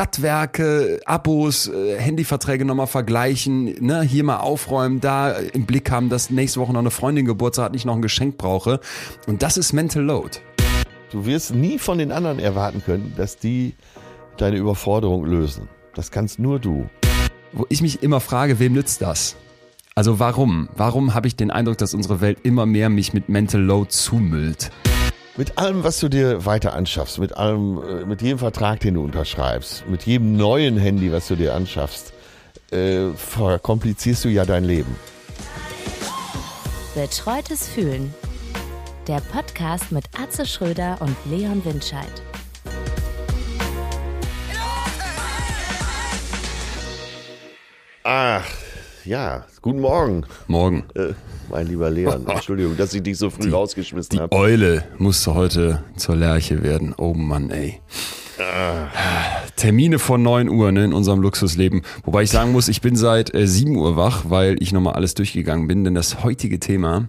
Stadtwerke, Abos, äh, Handyverträge nochmal vergleichen, ne, hier mal aufräumen, da im Blick haben, dass nächste Woche noch eine Freundin Geburtstag hat, nicht noch ein Geschenk brauche. Und das ist Mental Load. Du wirst nie von den anderen erwarten können, dass die deine Überforderung lösen. Das kannst nur du. Wo ich mich immer frage, wem nützt das? Also warum? Warum habe ich den Eindruck, dass unsere Welt immer mehr mich mit Mental Load zumüllt? Mit allem, was du dir weiter anschaffst, mit allem, äh, mit jedem Vertrag, den du unterschreibst, mit jedem neuen Handy, was du dir anschaffst, äh, verkomplizierst du ja dein Leben. Betreutes Fühlen. Der Podcast mit Atze Schröder und Leon Windscheid. Ach, ja, guten Morgen. Morgen. Äh, mein lieber Leon, Entschuldigung, dass ich dich so früh rausgeschmissen Die habe. Eule musste heute zur Lerche werden. Oh Mann, ey. Termine vor 9 Uhr ne, in unserem Luxusleben. Wobei ich sagen muss, ich bin seit äh, 7 Uhr wach, weil ich nochmal alles durchgegangen bin. Denn das heutige Thema,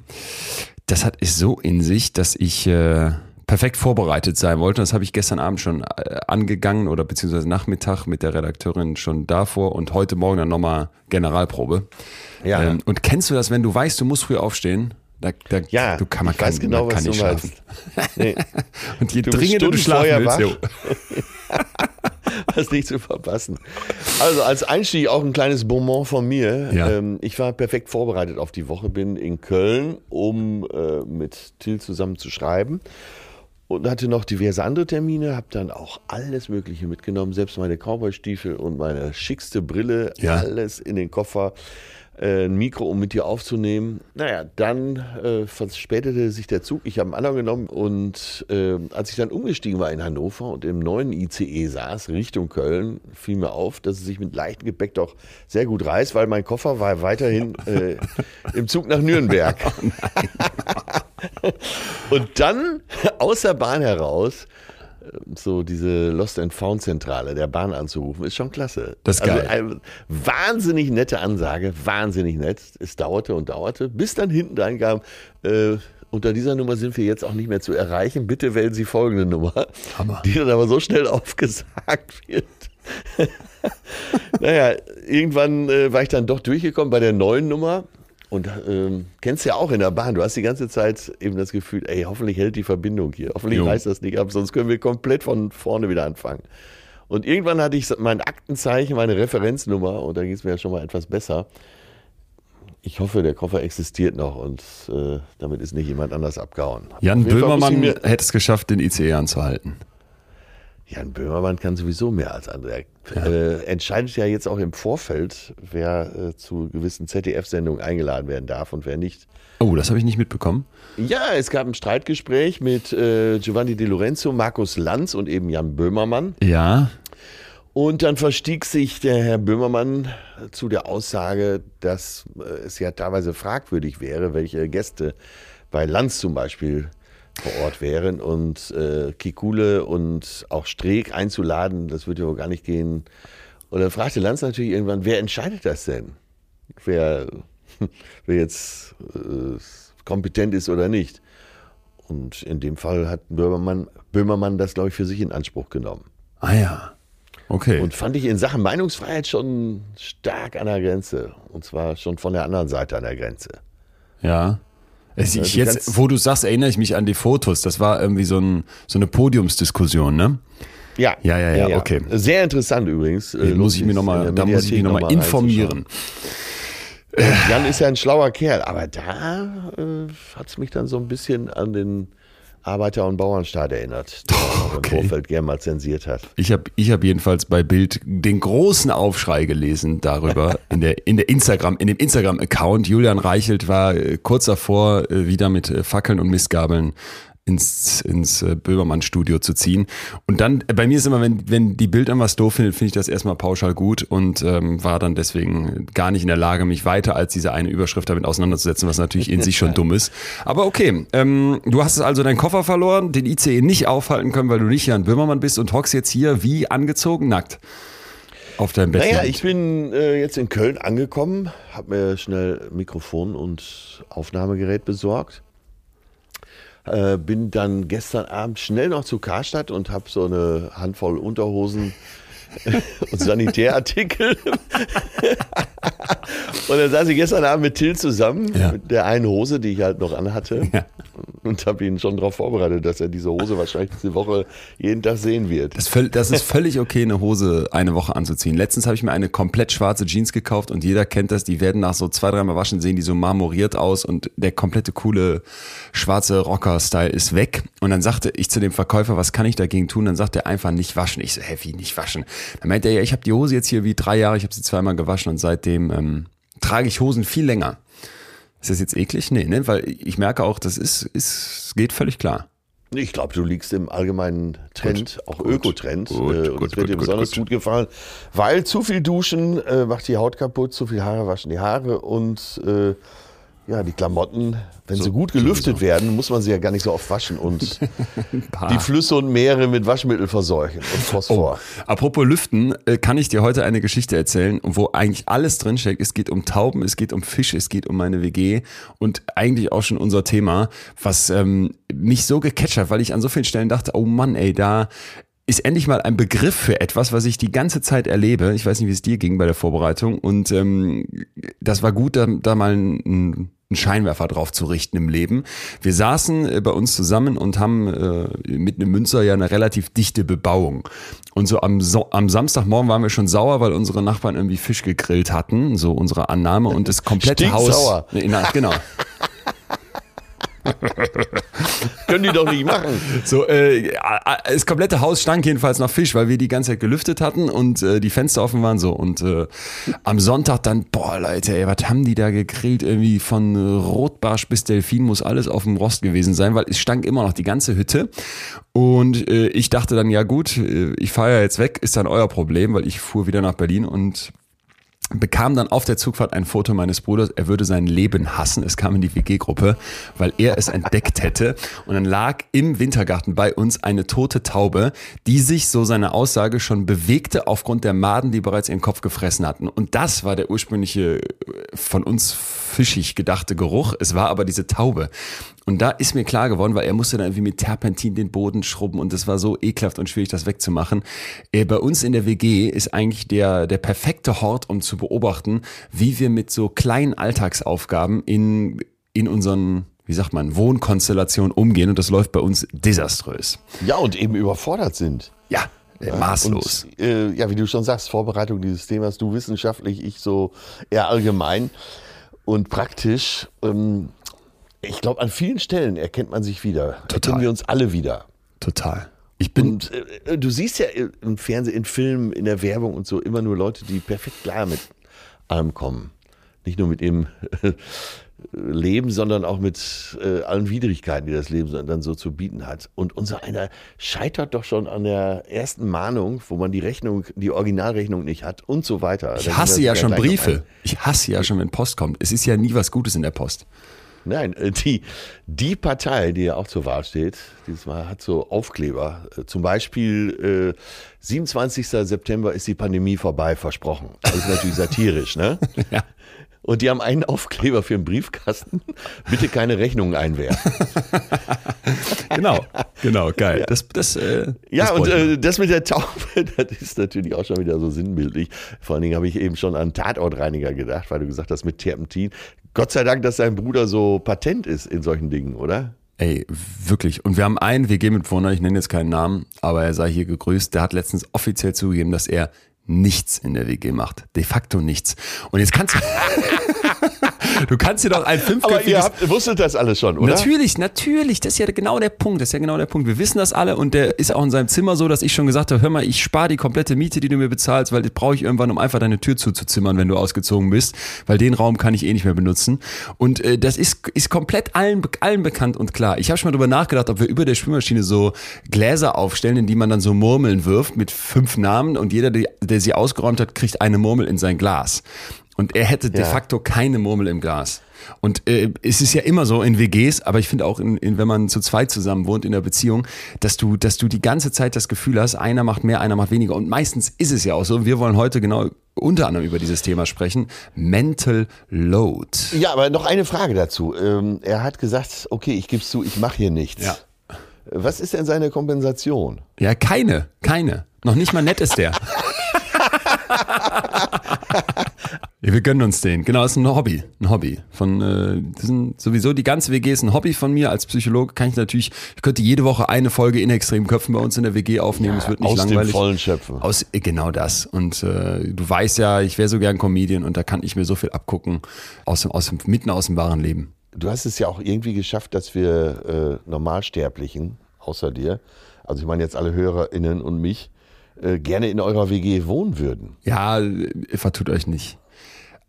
das hat es so in sich, dass ich äh, perfekt vorbereitet sein wollte. Das habe ich gestern Abend schon äh, angegangen oder beziehungsweise Nachmittag mit der Redakteurin schon davor und heute Morgen dann nochmal Generalprobe. Ja. Ähm, und kennst du das, wenn du weißt, du musst früh aufstehen? Da, da, Ja, du kann man ich weiß kann, genau, man kann was nicht du schlafen. Nee, Und je Du dringender du schlafen willst, wach. das nicht zu verpassen. Also als Einstieg auch ein kleines Bonbon von mir. Ja. Ähm, ich war perfekt vorbereitet auf die Woche, bin in Köln, um äh, mit Till zusammen zu schreiben. Und hatte noch diverse andere Termine, habe dann auch alles Mögliche mitgenommen, selbst meine Cowboystiefel und meine schickste Brille, Ja. alles in den Koffer. Äh, ein Mikro, um mit dir aufzunehmen. Naja, dann äh, verspätete sich der Zug. Ich habe einen anderen genommen und äh, als ich dann umgestiegen war in Hannover und im neuen ICE saß, Richtung Köln, fiel mir auf, dass es sich mit leichtem Gepäck doch sehr gut reißt, weil mein Koffer war weiterhin äh, im Zug nach Nürnberg. Und dann aus der Bahn heraus so diese Lost and Found Zentrale der Bahn anzurufen, ist schon klasse. Das ist geil. Also wahnsinnig nette Ansage, wahnsinnig nett. Es dauerte und dauerte, bis dann hinten dran kam, äh, unter dieser Nummer sind wir jetzt auch nicht mehr zu erreichen. Bitte wählen Sie folgende Nummer. Hammer. Die dann aber so schnell aufgesagt wird. naja, irgendwann äh, war ich dann doch durchgekommen bei der neuen Nummer. Und ähm, kennst ja auch in der Bahn, du hast die ganze Zeit eben das Gefühl, ey, hoffentlich hält die Verbindung hier. Hoffentlich Jo. reißt das nicht ab, sonst können wir komplett von vorne wieder anfangen. Und irgendwann hatte ich mein Aktenzeichen, meine Referenznummer und da ging es mir ja schon mal etwas besser. Ich hoffe, der Koffer existiert noch und äh, damit ist nicht jemand anders abgehauen. Jan Böhmermann hätte es geschafft, den ICE anzuhalten. Jan Böhmermann kann sowieso mehr als andere. Er äh, entscheidet ja jetzt auch im Vorfeld, wer äh, zu gewissen ZDF-Sendungen eingeladen werden darf und wer nicht. Oh, das habe ich nicht mitbekommen. Ja, es gab ein Streitgespräch mit äh, Giovanni Di Lorenzo, Markus Lanz und eben Jan Böhmermann. Ja, Und dann verstieg sich der Herr Böhmermann zu der Aussage, dass äh, es ja teilweise fragwürdig wäre, welche Gäste bei Lanz zum Beispiel vor Ort wären und äh, Kikule und auch Streeck einzuladen, das würde ja wohl gar nicht gehen. Und dann fragte Lanz natürlich irgendwann, wer entscheidet das denn? Wer, wer jetzt äh, kompetent ist oder nicht. Und in dem Fall hat Böhmermann, Böhmermann das, glaube ich, für sich in Anspruch genommen. ah ja. Okay. Und fand ich in Sachen Meinungsfreiheit schon stark an der Grenze. Und zwar schon von der anderen Seite an der Grenze. ja. Ja, ich jetzt, wo du sagst, erinnere ich mich an die Fotos. Das war irgendwie so, ein, so eine Podiumsdiskussion, ne? Ja, Ja, ja, ja, okay. Sehr interessant übrigens. Äh, Da muss ich mir noch mal, da muss ich mich nochmal noch mal informieren. Jan ist ja ein schlauer Kerl, aber da äh, hat es mich dann so ein bisschen an den Arbeiter- und Bauernstaat erinnert, der auch Okay. im Vorfeld gern mal zensiert hat. Ich habe ich hab jedenfalls bei Bild den großen Aufschrei gelesen darüber in der in der Instagram in dem Instagram Account Julian Reichelt war äh, kurz davor äh, wieder mit äh, Fackeln und Mistgabeln ins, ins äh, Böhmermann-Studio zu ziehen. Und dann, äh, bei mir ist immer, wenn, wenn die Bild irgendwas doof findet, finde ich das erstmal pauschal gut und ähm, war dann deswegen gar nicht in der Lage, mich weiter als diese eine Überschrift damit auseinanderzusetzen, was natürlich in sich schon dumm ist. Aber okay, ähm, du hast also deinen Koffer verloren, den ICE nicht aufhalten können, weil du nicht Jan Böhmermann bist und hockst jetzt hier wie angezogen, nackt auf deinem Bett. Naja, ich bin äh, jetzt in Köln angekommen, habe mir schnell Mikrofon und Aufnahmegerät besorgt. Äh, bin dann gestern Abend schnell noch zu Karstadt und habe so eine Handvoll Unterhosen und Sanitärartikel. und dann saß ich gestern Abend mit Till zusammen, Ja. mit der einen Hose, die ich halt noch anhatte. Ja. Und habe ihn schon darauf vorbereitet, dass er diese Hose wahrscheinlich diese Woche jeden Tag sehen wird. Das, das ist völlig okay, eine Hose eine Woche anzuziehen. Letztens habe ich mir eine komplett schwarze Jeans gekauft und jeder kennt das. Die werden nach so zwei, dreimal waschen, sehen die so marmoriert aus und der komplette coole schwarze Rocker-Style ist weg. Und dann sagte ich zu dem Verkäufer, was kann ich dagegen tun? Dann sagt er einfach nicht waschen. Ich so, hä, wie nicht waschen? Dann meinte er, ja, ich habe die Hose jetzt hier wie drei Jahre, ich habe sie zweimal gewaschen und seitdem ähm, trage ich Hosen viel länger. Ist das jetzt eklig? Nee, ne? Weil ich merke auch, das ist, ist geht völlig klar. Ich glaube, du liegst im allgemeinen Trend, auch Ökotrend. gut, äh, und gut, es wird dir gut, besonders gut. gut, gefallen, weil zu viel Duschen äh, macht die Haut kaputt, zu viel Haare waschen die Haare und äh, ja, die Klamotten, wenn sie gut gelüftet werden, muss man sie ja gar nicht so oft waschen und die Flüsse und Meere mit Waschmittel verseuchen und Phosphor. Apropos Lüften, äh, kann ich dir heute eine Geschichte erzählen, wo eigentlich alles drinsteckt. Es geht um Tauben, es geht um Fisch, es geht um meine WG und eigentlich auch schon unser Thema, was ähm, mich so gecatcht hat, weil ich an so vielen Stellen dachte, oh Mann, ey, da ist endlich mal ein Begriff für etwas, was ich die ganze Zeit erlebe. Ich weiß nicht, wie es dir ging bei der Vorbereitung. Und ähm, das war gut, da, da mal ein, einen Scheinwerfer drauf zu richten im Leben. Wir saßen äh, bei uns zusammen und haben äh, mit einem Münzer ja eine relativ dichte Bebauung. Und so am, so am Samstagmorgen waren wir schon sauer, weil unsere Nachbarn irgendwie Fisch gegrillt hatten, so unsere Annahme und das komplette Haus. Nee, na, genau. Können die doch nicht machen. So, äh, das komplette Haus stank jedenfalls nach Fisch, weil wir die ganze Zeit gelüftet hatten und äh, die Fenster offen waren so. Und äh, am Sonntag dann, boah Leute, ey, was haben die da gegrillt? Irgendwie von äh, Rotbarsch bis Delfin muss alles auf dem Rost gewesen sein, weil es stank immer noch die ganze Hütte. Und äh, ich dachte dann, ja gut, äh, ich fahre ja jetzt weg, ist dann euer Problem, weil ich fuhr wieder nach Berlin und bekam dann auf der Zugfahrt ein Foto meines Bruders, er würde sein Leben hassen. Es kam in die WG-Gruppe, weil er es entdeckt hätte. Und dann lag im Wintergarten bei uns eine tote Taube, die sich, so seine Aussage, schon bewegte aufgrund der Maden, die bereits ihren Kopf gefressen hatten. Und das war der ursprüngliche von uns fischig gedachte Geruch. Es war aber diese Taube. Und da ist mir klar geworden, weil er musste dann irgendwie mit Terpentin den Boden schrubben und das war so ekelhaft und schwierig, das wegzumachen. Äh, bei uns in der WG ist eigentlich der, der perfekte Hort, um zu beobachten, wie wir mit so kleinen Alltagsaufgaben in, in unseren, wie sagt man, Wohnkonstellationen umgehen und das läuft bei uns desaströs. Ja, und eben überfordert sind. Ja, äh, maßlos. Und, äh, ja, wie du schon sagst, Vorbereitung dieses Themas, du wissenschaftlich, ich so eher allgemein und praktisch. Ähm, ich glaube, an vielen Stellen erkennt man sich wieder. Total. Erkennen wir uns alle wieder. Total. Ich bin, Und äh, du siehst ja im Fernsehen, in Filmen, in der Werbung und so immer nur Leute, die perfekt klar mit allem kommen. Nicht nur mit dem Leben, sondern auch mit äh, allen Widrigkeiten, die das Leben dann so zu bieten hat. Und unser einer scheitert doch schon an der ersten Mahnung, wo man die Rechnung, die Originalrechnung nicht hat und so weiter. ich hasse ja schon Briefe. Ich hasse ja schon, wenn Post kommt. Es ist ja nie was Gutes in der Post. Nein, äh, die, die Partei, die ja auch zur Wahl steht, dieses Mal hat so Aufkleber. Äh, Zum Beispiel äh, 27. September ist die Pandemie vorbei, versprochen. Das ist natürlich satirisch, ne? Ja. Und die haben einen Aufkleber für einen Briefkasten. Bitte keine Rechnungen einwerfen. Genau, genau, geil. Das, das, äh, Ja, das und äh, das mit der Taube, das ist natürlich auch schon wieder so sinnbildlich. Vor allen Dingen habe ich eben schon an Tatortreiniger gedacht, weil du gesagt hast mit Terpentin. Gott sei Dank, dass dein Bruder so patent ist in solchen Dingen, oder? Ey, wirklich. Und wir haben einen WG-Mitbewohner, ich nenne jetzt keinen Namen, aber er sei hier gegrüßt, der hat letztens offiziell zugegeben, dass er nichts in der WG macht. De facto nichts. Und jetzt kannst du. du kannst dir doch ein Aber fünfköpfiges. ihr habt, wusstet das alles schon, oder? Natürlich, natürlich, das ist ja genau der Punkt, das ist ja genau der Punkt. Wir wissen das alle und der ist auch in seinem Zimmer so, dass ich schon gesagt habe, hör mal, ich spare die komplette Miete, die du mir bezahlst, weil das brauche ich irgendwann, um einfach deine Tür zuzuzimmern, wenn du ausgezogen bist, weil den Raum kann ich eh nicht mehr benutzen. Und äh, das ist, ist komplett allen, allen bekannt und klar. Ich habe schon mal drüber nachgedacht, ob wir über der Spülmaschine so Gläser aufstellen, in die man dann so Murmeln wirft mit fünf Namen und jeder, der, der sie ausgeräumt hat, kriegt eine Murmel in sein Glas. Und er hätte de Ja. facto keine Murmel im Glas. Und äh, es ist ja immer so in WGs, aber ich finde auch, in, in, wenn man zu zweit zusammen wohnt in der Beziehung, dass du, dass du die ganze Zeit das Gefühl hast, einer macht mehr, einer macht weniger. Und meistens ist es ja auch so. Wir wollen heute genau unter anderem über dieses Thema sprechen. Mental Load. Ja, aber noch eine Frage dazu. Ähm, er hat gesagt, okay, ich gebe zu, ich mache hier nichts. Ja. Was ist denn seine Kompensation? Ja, keine, keine. Noch nicht mal nett ist der. Ja, wir gönnen uns den. Genau, ist ein Hobby. Ein Hobby. Von äh, das sind sowieso die ganze WG ist ein Hobby von mir. Als Psychologe kann ich natürlich, ich könnte jede Woche eine Folge in extremen Köpfen bei uns in der WG aufnehmen. es wird nicht Aus langweilig. dem vollen Schöpfen. Aus äh, genau das. Und äh, du weißt ja, ich wäre so gern Comedian und da kann ich mir so viel abgucken aus dem, aus dem mitten aus dem wahren Leben. Du hast es ja auch irgendwie geschafft, dass wir äh, Normalsterblichen, außer dir, also ich meine jetzt alle HörerInnen und mich, äh, gerne in eurer WG wohnen würden. Ja, äh, vertut euch nicht.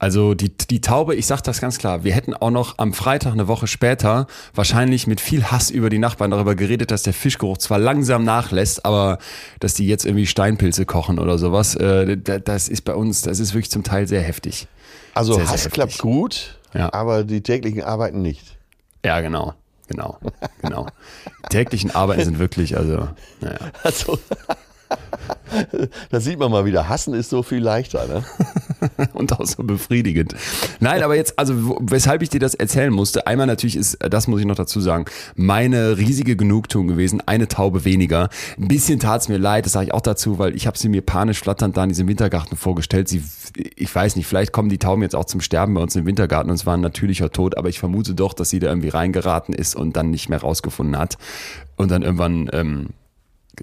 Also die, die Taube, ich sag das ganz klar, wir hätten auch noch am Freitag eine Woche später wahrscheinlich mit viel Hass über die Nachbarn darüber geredet, dass der Fischgeruch zwar langsam nachlässt, aber dass die jetzt irgendwie Steinpilze kochen oder sowas. Äh, da- das ist bei uns, das ist wirklich zum Teil sehr heftig. Also Sehr, sehr Hass heftig. klappt gut, Ja. aber die täglichen Arbeiten nicht. Ja, genau. Genau, genau. Die täglichen Arbeiten sind wirklich, also, naja. Also, da sieht man mal wieder, hassen ist so viel leichter. Ne? und auch so befriedigend. Nein, aber jetzt, also weshalb ich dir das erzählen musste, einmal natürlich ist, das muss ich noch dazu sagen, meine riesige Genugtuung gewesen, eine Taube weniger. Ein bisschen tat's mir leid, das sage ich auch dazu, weil ich habe sie mir panisch flatternd da in diesem Wintergarten vorgestellt. Sie, ich weiß nicht, vielleicht kommen die Tauben jetzt auch zum Sterben bei uns im Wintergarten und es war ein natürlicher Tod, aber ich vermute doch, dass sie da irgendwie reingeraten ist und dann nicht mehr rausgefunden hat und dann irgendwann ähm,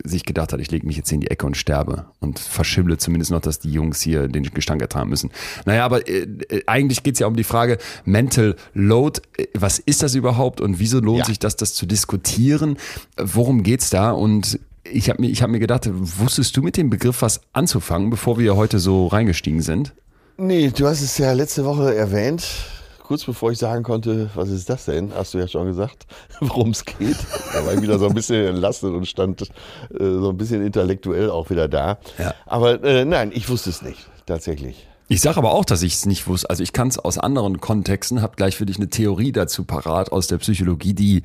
sich gedacht hat, ich lege mich jetzt in die Ecke und sterbe und verschimble zumindest noch, dass die Jungs hier den Gestank ertragen müssen. Naja, aber äh, äh, eigentlich geht's ja um die Frage Mental Load. Äh, Was ist das überhaupt und wieso lohnt Ja. sich das, das zu diskutieren? Worum geht's da? Und ich habe mir, ich hab mir gedacht, wusstest du mit dem Begriff was anzufangen, bevor wir heute so reingestiegen sind? Nee, du hast es ja letzte Woche erwähnt. Kurz bevor ich sagen konnte, was ist das denn, hast du ja schon gesagt, worum es geht. Da war ich wieder so ein bisschen entlastet und stand äh, so ein bisschen intellektuell auch wieder da. Ja. Aber äh, nein, ich wusste es nicht, tatsächlich. Ich sage aber auch, dass ich es nicht wusste. Also ich kann es aus anderen Kontexten, habe gleich für dich eine Theorie dazu parat aus der Psychologie, die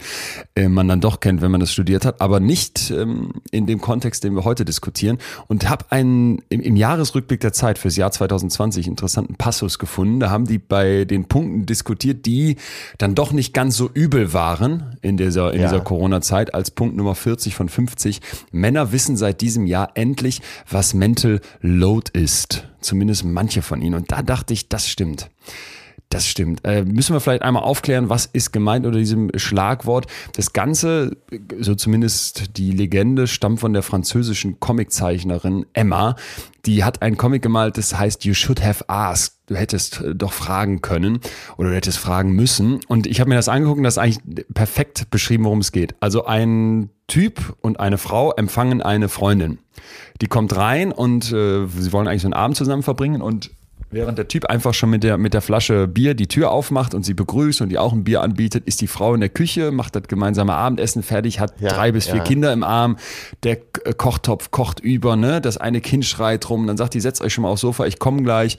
äh, man dann doch kennt, wenn man das studiert hat, aber nicht ähm, in dem Kontext, den wir heute diskutieren. Und habe einen im, im Jahresrückblick der Zeit fürs Jahr 2020 interessanten Passus gefunden. Da haben die bei den Punkten diskutiert, die dann doch nicht ganz so übel waren in dieser, in Ja. dieser Corona-Zeit als Punkt Nummer 40 von 50. Männer wissen seit diesem Jahr endlich, was Mental Load ist. Zumindest manche von ihnen. Und da dachte ich, das stimmt. Das stimmt. Äh, müssen wir vielleicht einmal aufklären, was ist gemeint unter diesem Schlagwort? Das Ganze, so zumindest die Legende, stammt von der französischen Comiczeichnerin Emma. Die hat einen Comic gemalt, das heißt You Should Have Asked. Du hättest äh, doch fragen können oder du hättest fragen müssen. Und ich habe mir das angeguckt und das ist eigentlich perfekt beschrieben, worum es geht. Also ein Typ und eine Frau empfangen eine Freundin. Die kommt rein und äh, sie wollen eigentlich so einen Abend zusammen verbringen und Während der Typ einfach schon mit der, mit der Flasche Bier die Tür aufmacht und sie begrüßt und die auch ein Bier anbietet, ist die Frau in der Küche, macht das gemeinsame Abendessen fertig, hat Ja, drei bis vier ja. Kinder im Arm, der äh, Kochtopf kocht über, ne? Das eine Kind schreit rum, dann sagt die, setzt euch schon mal aufs Sofa, ich komme gleich.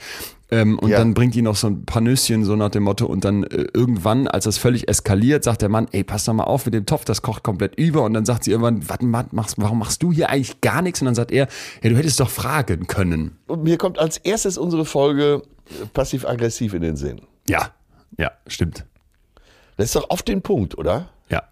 Ähm, und Ja. dann bringt die noch so ein paar Nüsschen, so nach dem Motto. Und dann äh, irgendwann, als das völlig eskaliert, sagt der Mann, ey, pass doch mal auf mit dem Topf, das kocht komplett über. Und dann sagt sie irgendwann, was machst, warum machst du hier eigentlich gar nichts? Und dann sagt er, ja, du hättest doch fragen können. Und mir kommt als erstes unsere Folge äh, passiv-aggressiv in den Sinn. Ja, ja, stimmt. Das ist doch auf den Punkt, oder? Ja.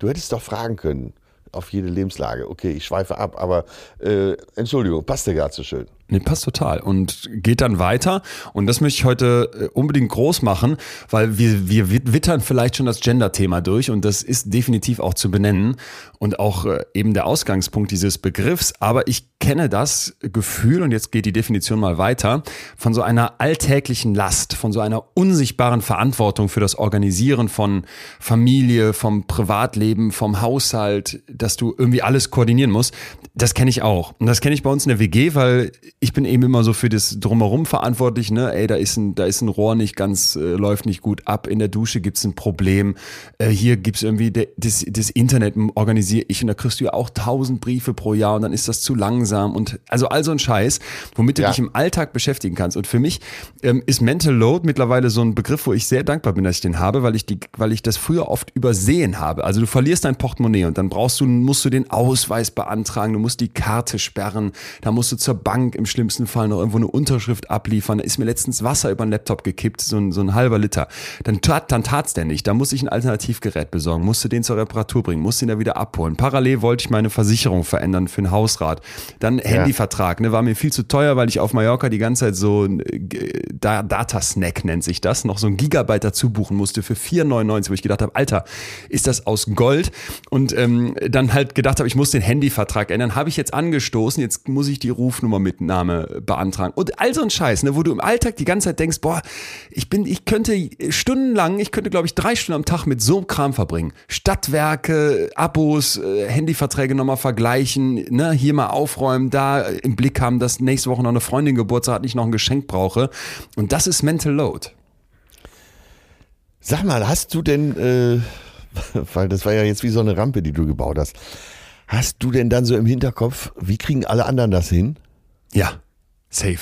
Du hättest doch fragen können, auf jede Lebenslage. Okay, ich schweife ab, aber äh, Entschuldigung, passt dir gerade so schön. Nee, passt total. Und geht dann weiter. Und das möchte ich heute äh, unbedingt groß machen, weil wir, wir wittern vielleicht schon das Gender-Thema durch und das ist definitiv auch zu benennen und auch äh, eben der Ausgangspunkt dieses Begriffs. Aber ich kenne das Gefühl, und jetzt geht die Definition mal weiter, von so einer alltäglichen Last, von so einer unsichtbaren Verantwortung für das Organisieren von Familie, vom Privatleben, vom Haushalt, dass du irgendwie alles koordinieren musst. Das kenne ich auch. Und das kenne ich bei uns in der WG, weil ich bin eben immer so für das Drumherum verantwortlich, ne? Ey, da ist ein, da ist ein Rohr nicht ganz, äh, läuft nicht gut ab. In der Dusche gibt's ein Problem. Äh, hier gibt's irgendwie de, das, das Internet organisiere ich und da kriegst du ja auch tausend Briefe pro Jahr und dann ist das zu langsam und also all so ein Scheiß, womit du Ja. dich im Alltag beschäftigen kannst. Und für mich ähm, ist Mental Load mittlerweile so ein Begriff, wo ich sehr dankbar bin, dass ich den habe, weil ich die, weil ich das früher oft übersehen habe. Also du verlierst dein Portemonnaie und dann brauchst du, musst du den Ausweis beantragen, du musst die Karte sperren, da musst du zur Bank im schlimmsten Fall noch irgendwo eine Unterschrift abliefern. Da ist mir letztens Wasser über den Laptop gekippt, so ein, so ein halber Liter. Dann tat dann tat's der nicht. Da muss ich ein Alternativgerät besorgen, musste den zur Reparatur bringen, musste ihn da wieder abholen. Parallel wollte ich meine Versicherung verändern für ein Hausrat. Dann Handyvertrag, ne, war mir viel zu teuer, weil ich auf Mallorca die ganze Zeit so äh, da Datasnack nennt sich das, noch so ein Gigabyte dazu buchen musste für 4,99, wo ich gedacht habe, Alter, ist das aus Gold? Und ähm, dann halt gedacht habe, ich muss den Handyvertrag ändern, habe ich jetzt angestoßen, jetzt muss ich die Rufnummer mit Name beantragen. Und all so ein Scheiß, ne, wo du im Alltag die ganze Zeit denkst, boah, ich bin, ich könnte stundenlang, ich könnte, glaube ich, drei Stunden am Tag mit so einem Kram verbringen. Stadtwerke, Abos, äh, Handyverträge nochmal vergleichen, ne, hier mal aufräumen, da im Blick haben, dass nächste Woche noch eine Freundin Geburtstag hat, nicht noch ein Geschenk brauche. Und das ist Mental Load. Sag mal, hast du denn, äh, weil das war ja jetzt wie so eine Rampe, die du gebaut hast, hast du denn dann so im Hinterkopf, wie kriegen alle anderen das hin? Ja, safe.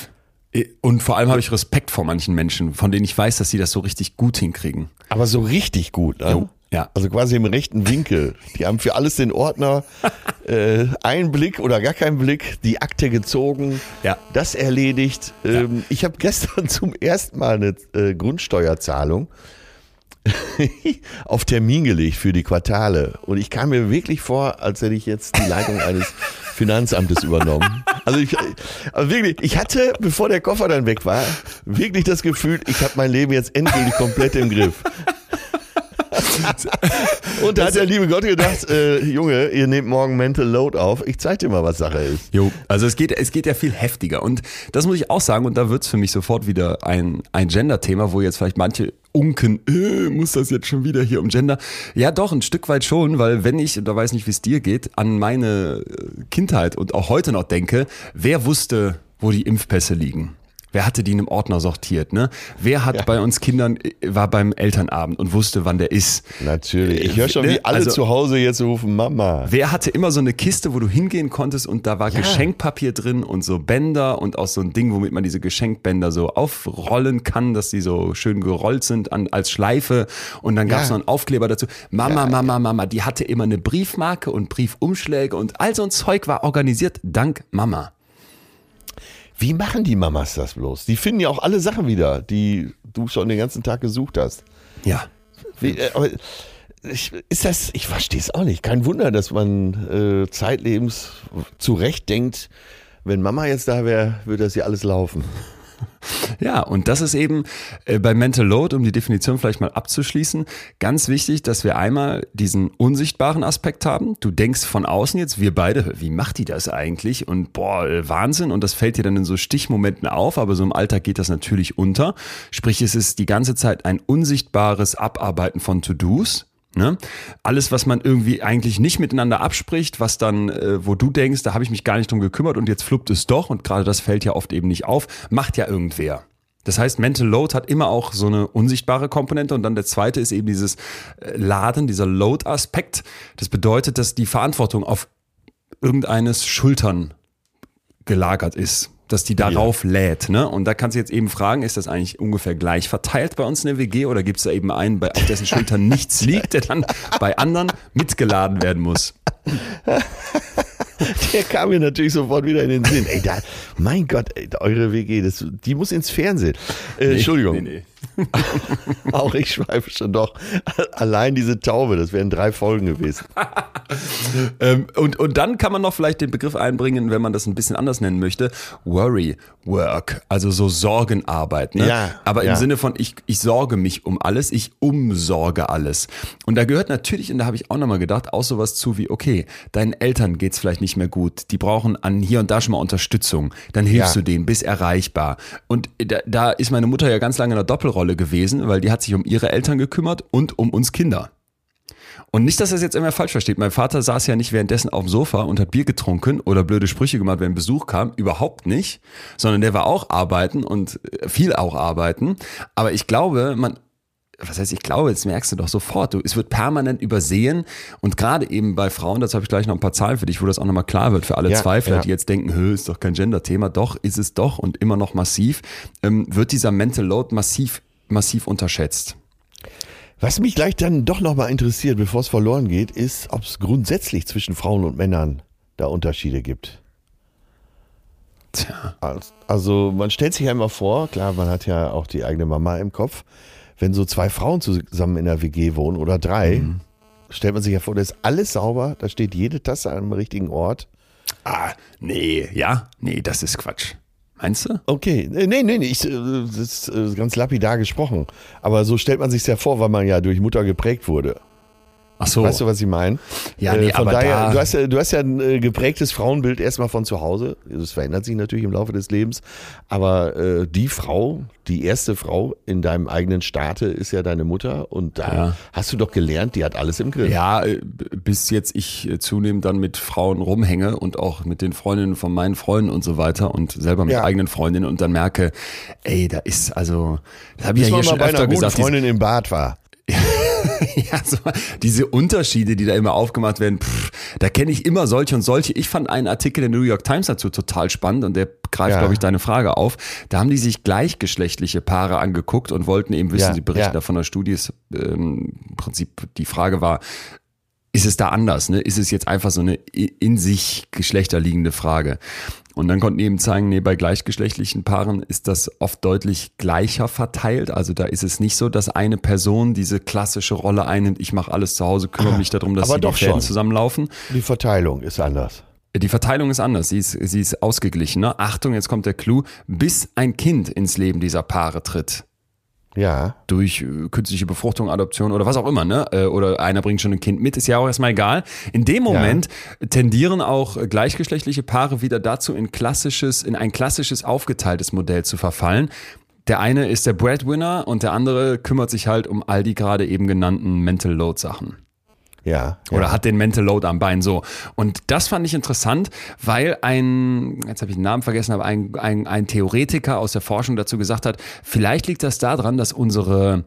Und vor allem habe ich Respekt vor manchen Menschen, von denen ich weiß, dass sie das so richtig gut hinkriegen. Aber so richtig gut, ne? Jo, ja. Also quasi im rechten Winkel. Die haben für alles den Ordner äh, einen Blick oder gar keinen Blick, die Akte gezogen, Ja. das erledigt. Ähm, Ich habe gestern zum ersten Mal eine äh, Grundsteuerzahlung auf Termin gelegt für die Quartale. Und ich kam mir wirklich vor, als hätte ich jetzt die Leitung eines Finanzamtes übernommen. Also ich, also wirklich, ich hatte, bevor der Koffer dann weg war, wirklich das Gefühl, ich habe mein Leben jetzt endgültig komplett im Griff. Und da hat der liebe Gott gedacht, äh, Junge, ihr nehmt morgen Mental Load auf. Ich zeig dir mal, was Sache ist. Jo, also es geht, es geht ja viel heftiger. Und das muss ich auch sagen, und da wird's für mich sofort wieder ein, ein Gender-Thema, wo jetzt vielleicht manche unken, äh, muss das jetzt schon wieder hier um Gender? Ja, doch, ein Stück weit schon, weil wenn ich, und da weiß nicht, wie es dir geht, an meine äh, Kindheit und auch heute noch denke, wer wusste, wo die Impfpässe liegen? Wer hatte die in einem Ordner sortiert, ne? Wer hat Ja. bei uns Kindern, äh, war beim Elternabend und wusste, wann der ist? Natürlich. Ich höre schon, Ne? wie alle Also- zu Hause jetzt rufen, Mama. Wer hatte immer so eine Kiste, wo du hingehen konntest und da war Geschenkpapier drin und so Bänder und auch so ein Ding, womit man diese Geschenkbänder so aufrollen kann, dass die so schön gerollt sind an, als Schleife und dann gab's Ja. noch einen Aufkleber dazu. Mama, Ja. Mama, Mama, die hatte immer eine Briefmarke und Briefumschläge und all so ein Zeug war organisiert dank Mama. Wie machen die Mamas das bloß? Die finden ja auch alle Sachen wieder, die du schon den ganzen Tag gesucht hast. Ja. Wie, äh, ich, ist das, ich verstehe es auch nicht. Kein Wunder, dass man äh, zeitlebens zurechtdenkt, wenn Mama jetzt da wäre, würde das ja alles laufen. Ja, und das ist eben äh, bei Mental Load, um die Definition vielleicht mal abzuschließen, ganz wichtig, dass wir einmal diesen unsichtbaren Aspekt haben. Du denkst von außen jetzt, wir beide, wie macht die das eigentlich? Und boah, äh, Wahnsinn. Und das fällt dir dann in so Stichmomenten auf, aber so im Alltag geht das natürlich unter. Sprich, es ist die ganze Zeit ein unsichtbares Abarbeiten von To-Dos. Ne? Alles, was man irgendwie eigentlich nicht miteinander abspricht, was dann, äh, wo du denkst, da habe ich mich gar nicht drum gekümmert und jetzt fluppt es doch und gerade das fällt ja oft eben nicht auf, macht ja irgendwer. Das heißt, Mental Load hat immer auch so eine unsichtbare Komponente und dann der zweite ist eben dieses äh, Laden, dieser Load-Aspekt. Das bedeutet, dass die Verantwortung auf irgendeines Schultern gelagert ist, dass die darauf lädt. Ne? Und da kannst du jetzt eben fragen, ist das eigentlich ungefähr gleich verteilt bei uns in der WG oder gibt es da eben einen, bei, auf dessen Schultern nichts liegt, der dann bei anderen mitgeladen werden muss? Der kam mir natürlich sofort wieder in den Sinn. Ey, da, mein Gott, ey, eure WG, das, die muss ins Fernsehen. Äh, Entschuldigung, Nee, nee. auch ich schweife schon doch. Allein diese Taube, das wären drei Folgen gewesen. Ähm, und, und dann kann man noch vielleicht den Begriff einbringen, wenn man das ein bisschen anders nennen möchte, Worry Work, also so Sorgenarbeit. Ne? Ja, Aber im ja. Sinne von, ich, ich sorge mich um alles, ich umsorge alles. Und da gehört natürlich, und da habe ich auch nochmal gedacht, auch sowas zu wie, okay, deinen Eltern geht's vielleicht nicht mehr gut, die brauchen an hier und da schon mal Unterstützung, dann hilfst Ja. du denen, bist erreichbar. Und da, da ist meine Mutter ja ganz lange in einer Doppelrolle gewesen, weil die hat sich um ihre Eltern gekümmert und um uns Kinder. Und nicht, dass das jetzt immer falsch versteht. Mein Vater saß ja nicht währenddessen auf dem Sofa und hat Bier getrunken oder blöde Sprüche gemacht, wenn Besuch kam. Überhaupt nicht. Sondern der war auch arbeiten und äh, viel auch arbeiten. Aber ich glaube, man, was heißt, ich glaube, jetzt merkst du doch sofort, du, es wird permanent übersehen und gerade eben bei Frauen, dazu habe ich gleich noch ein paar Zahlen für dich, wo das auch nochmal klar wird für alle Ja, Zweifler, ja. die jetzt denken, Hö, ist doch kein Gender-Thema, doch, ist es doch und immer noch massiv, ähm, wird dieser Mental Load massiv, massiv unterschätzt. Was mich gleich dann doch nochmal interessiert, bevor es verloren geht, ist, ob es grundsätzlich zwischen Frauen und Männern da Unterschiede gibt. Tja. Also man stellt sich ja immer vor, klar, man hat ja auch die eigene Mama im Kopf, wenn so zwei Frauen zusammen in der WG wohnen oder drei, Mhm. stellt man sich ja vor, da ist alles sauber, da steht jede Tasse an einem richtigen Ort. Ah, nee, ja? Nee, das ist Quatsch. Meinst du? Okay, nee, nee, nee, ich, äh, das ist äh, ganz lapidar gesprochen. Aber so stellt man sich ja vor, weil man ja durch Mutter geprägt wurde. Ach so. Weißt du, was ich meine? Ja, nee, äh, von aber daher, da- du, hast ja, du hast ja ein äh, geprägtes Frauenbild erstmal von zu Hause. Das verändert sich natürlich im Laufe des Lebens. Aber äh, die Frau, die erste Frau in deinem eigenen Staate ist ja deine Mutter. Und da Ja. hast du doch gelernt, die hat alles im Griff. Ja, äh, bis jetzt ich äh, zunehmend dann mit Frauen rumhänge und auch mit den Freundinnen von meinen Freunden und so weiter und selber mit Ja. eigenen Freundinnen und dann merke, ey, da ist also, das habe ich ja hier mal schon bei einer öfter guten gesagt, Freundin im Bad war. ja, so, diese Unterschiede, die da immer aufgemacht werden, pff, da kenne ich immer solche und solche. Ich fand einen Artikel der New York Times dazu total spannend und der greift, Ja. glaube ich, deine Frage auf. Da haben die sich gleichgeschlechtliche Paare angeguckt und wollten eben wissen, Ja, sie berichten ja. da von der Studie, ist, ähm, im Prinzip die Frage war, ist es da anders? Ne? Ist es jetzt einfach so eine in sich geschlechterliegende Frage? Und dann konnten eben zeigen, nee, bei gleichgeschlechtlichen Paaren ist das oft deutlich gleicher verteilt. Also da ist es nicht so, dass eine Person diese klassische Rolle einnimmt, ich mache alles zu Hause, kümmere mich darum, dass aber die, Fäden zusammenlaufen. Die Verteilung ist anders. Die Verteilung ist anders, sie ist, sie ist ausgeglichener. Achtung, jetzt kommt der Clou, bis ein Kind ins Leben dieser Paare tritt Ja. durch äh, künstliche Befruchtung, Adoption oder was auch immer, ne? Äh, Oder einer bringt schon ein Kind mit, ist ja auch erstmal egal. In dem Moment tendieren auch äh, gleichgeschlechtliche Paare wieder dazu, in klassisches, in ein klassisches aufgeteiltes Modell zu verfallen. Der eine ist der Breadwinner und der andere kümmert sich halt um all die gerade eben genannten Mental Load Sachen. Ja. Oder ja. hat den Mental Load am Bein so. Und das fand ich interessant, weil ein, jetzt habe ich den Namen vergessen, aber ein, ein, ein Theoretiker aus der Forschung dazu gesagt hat, vielleicht liegt das daran, dass unsere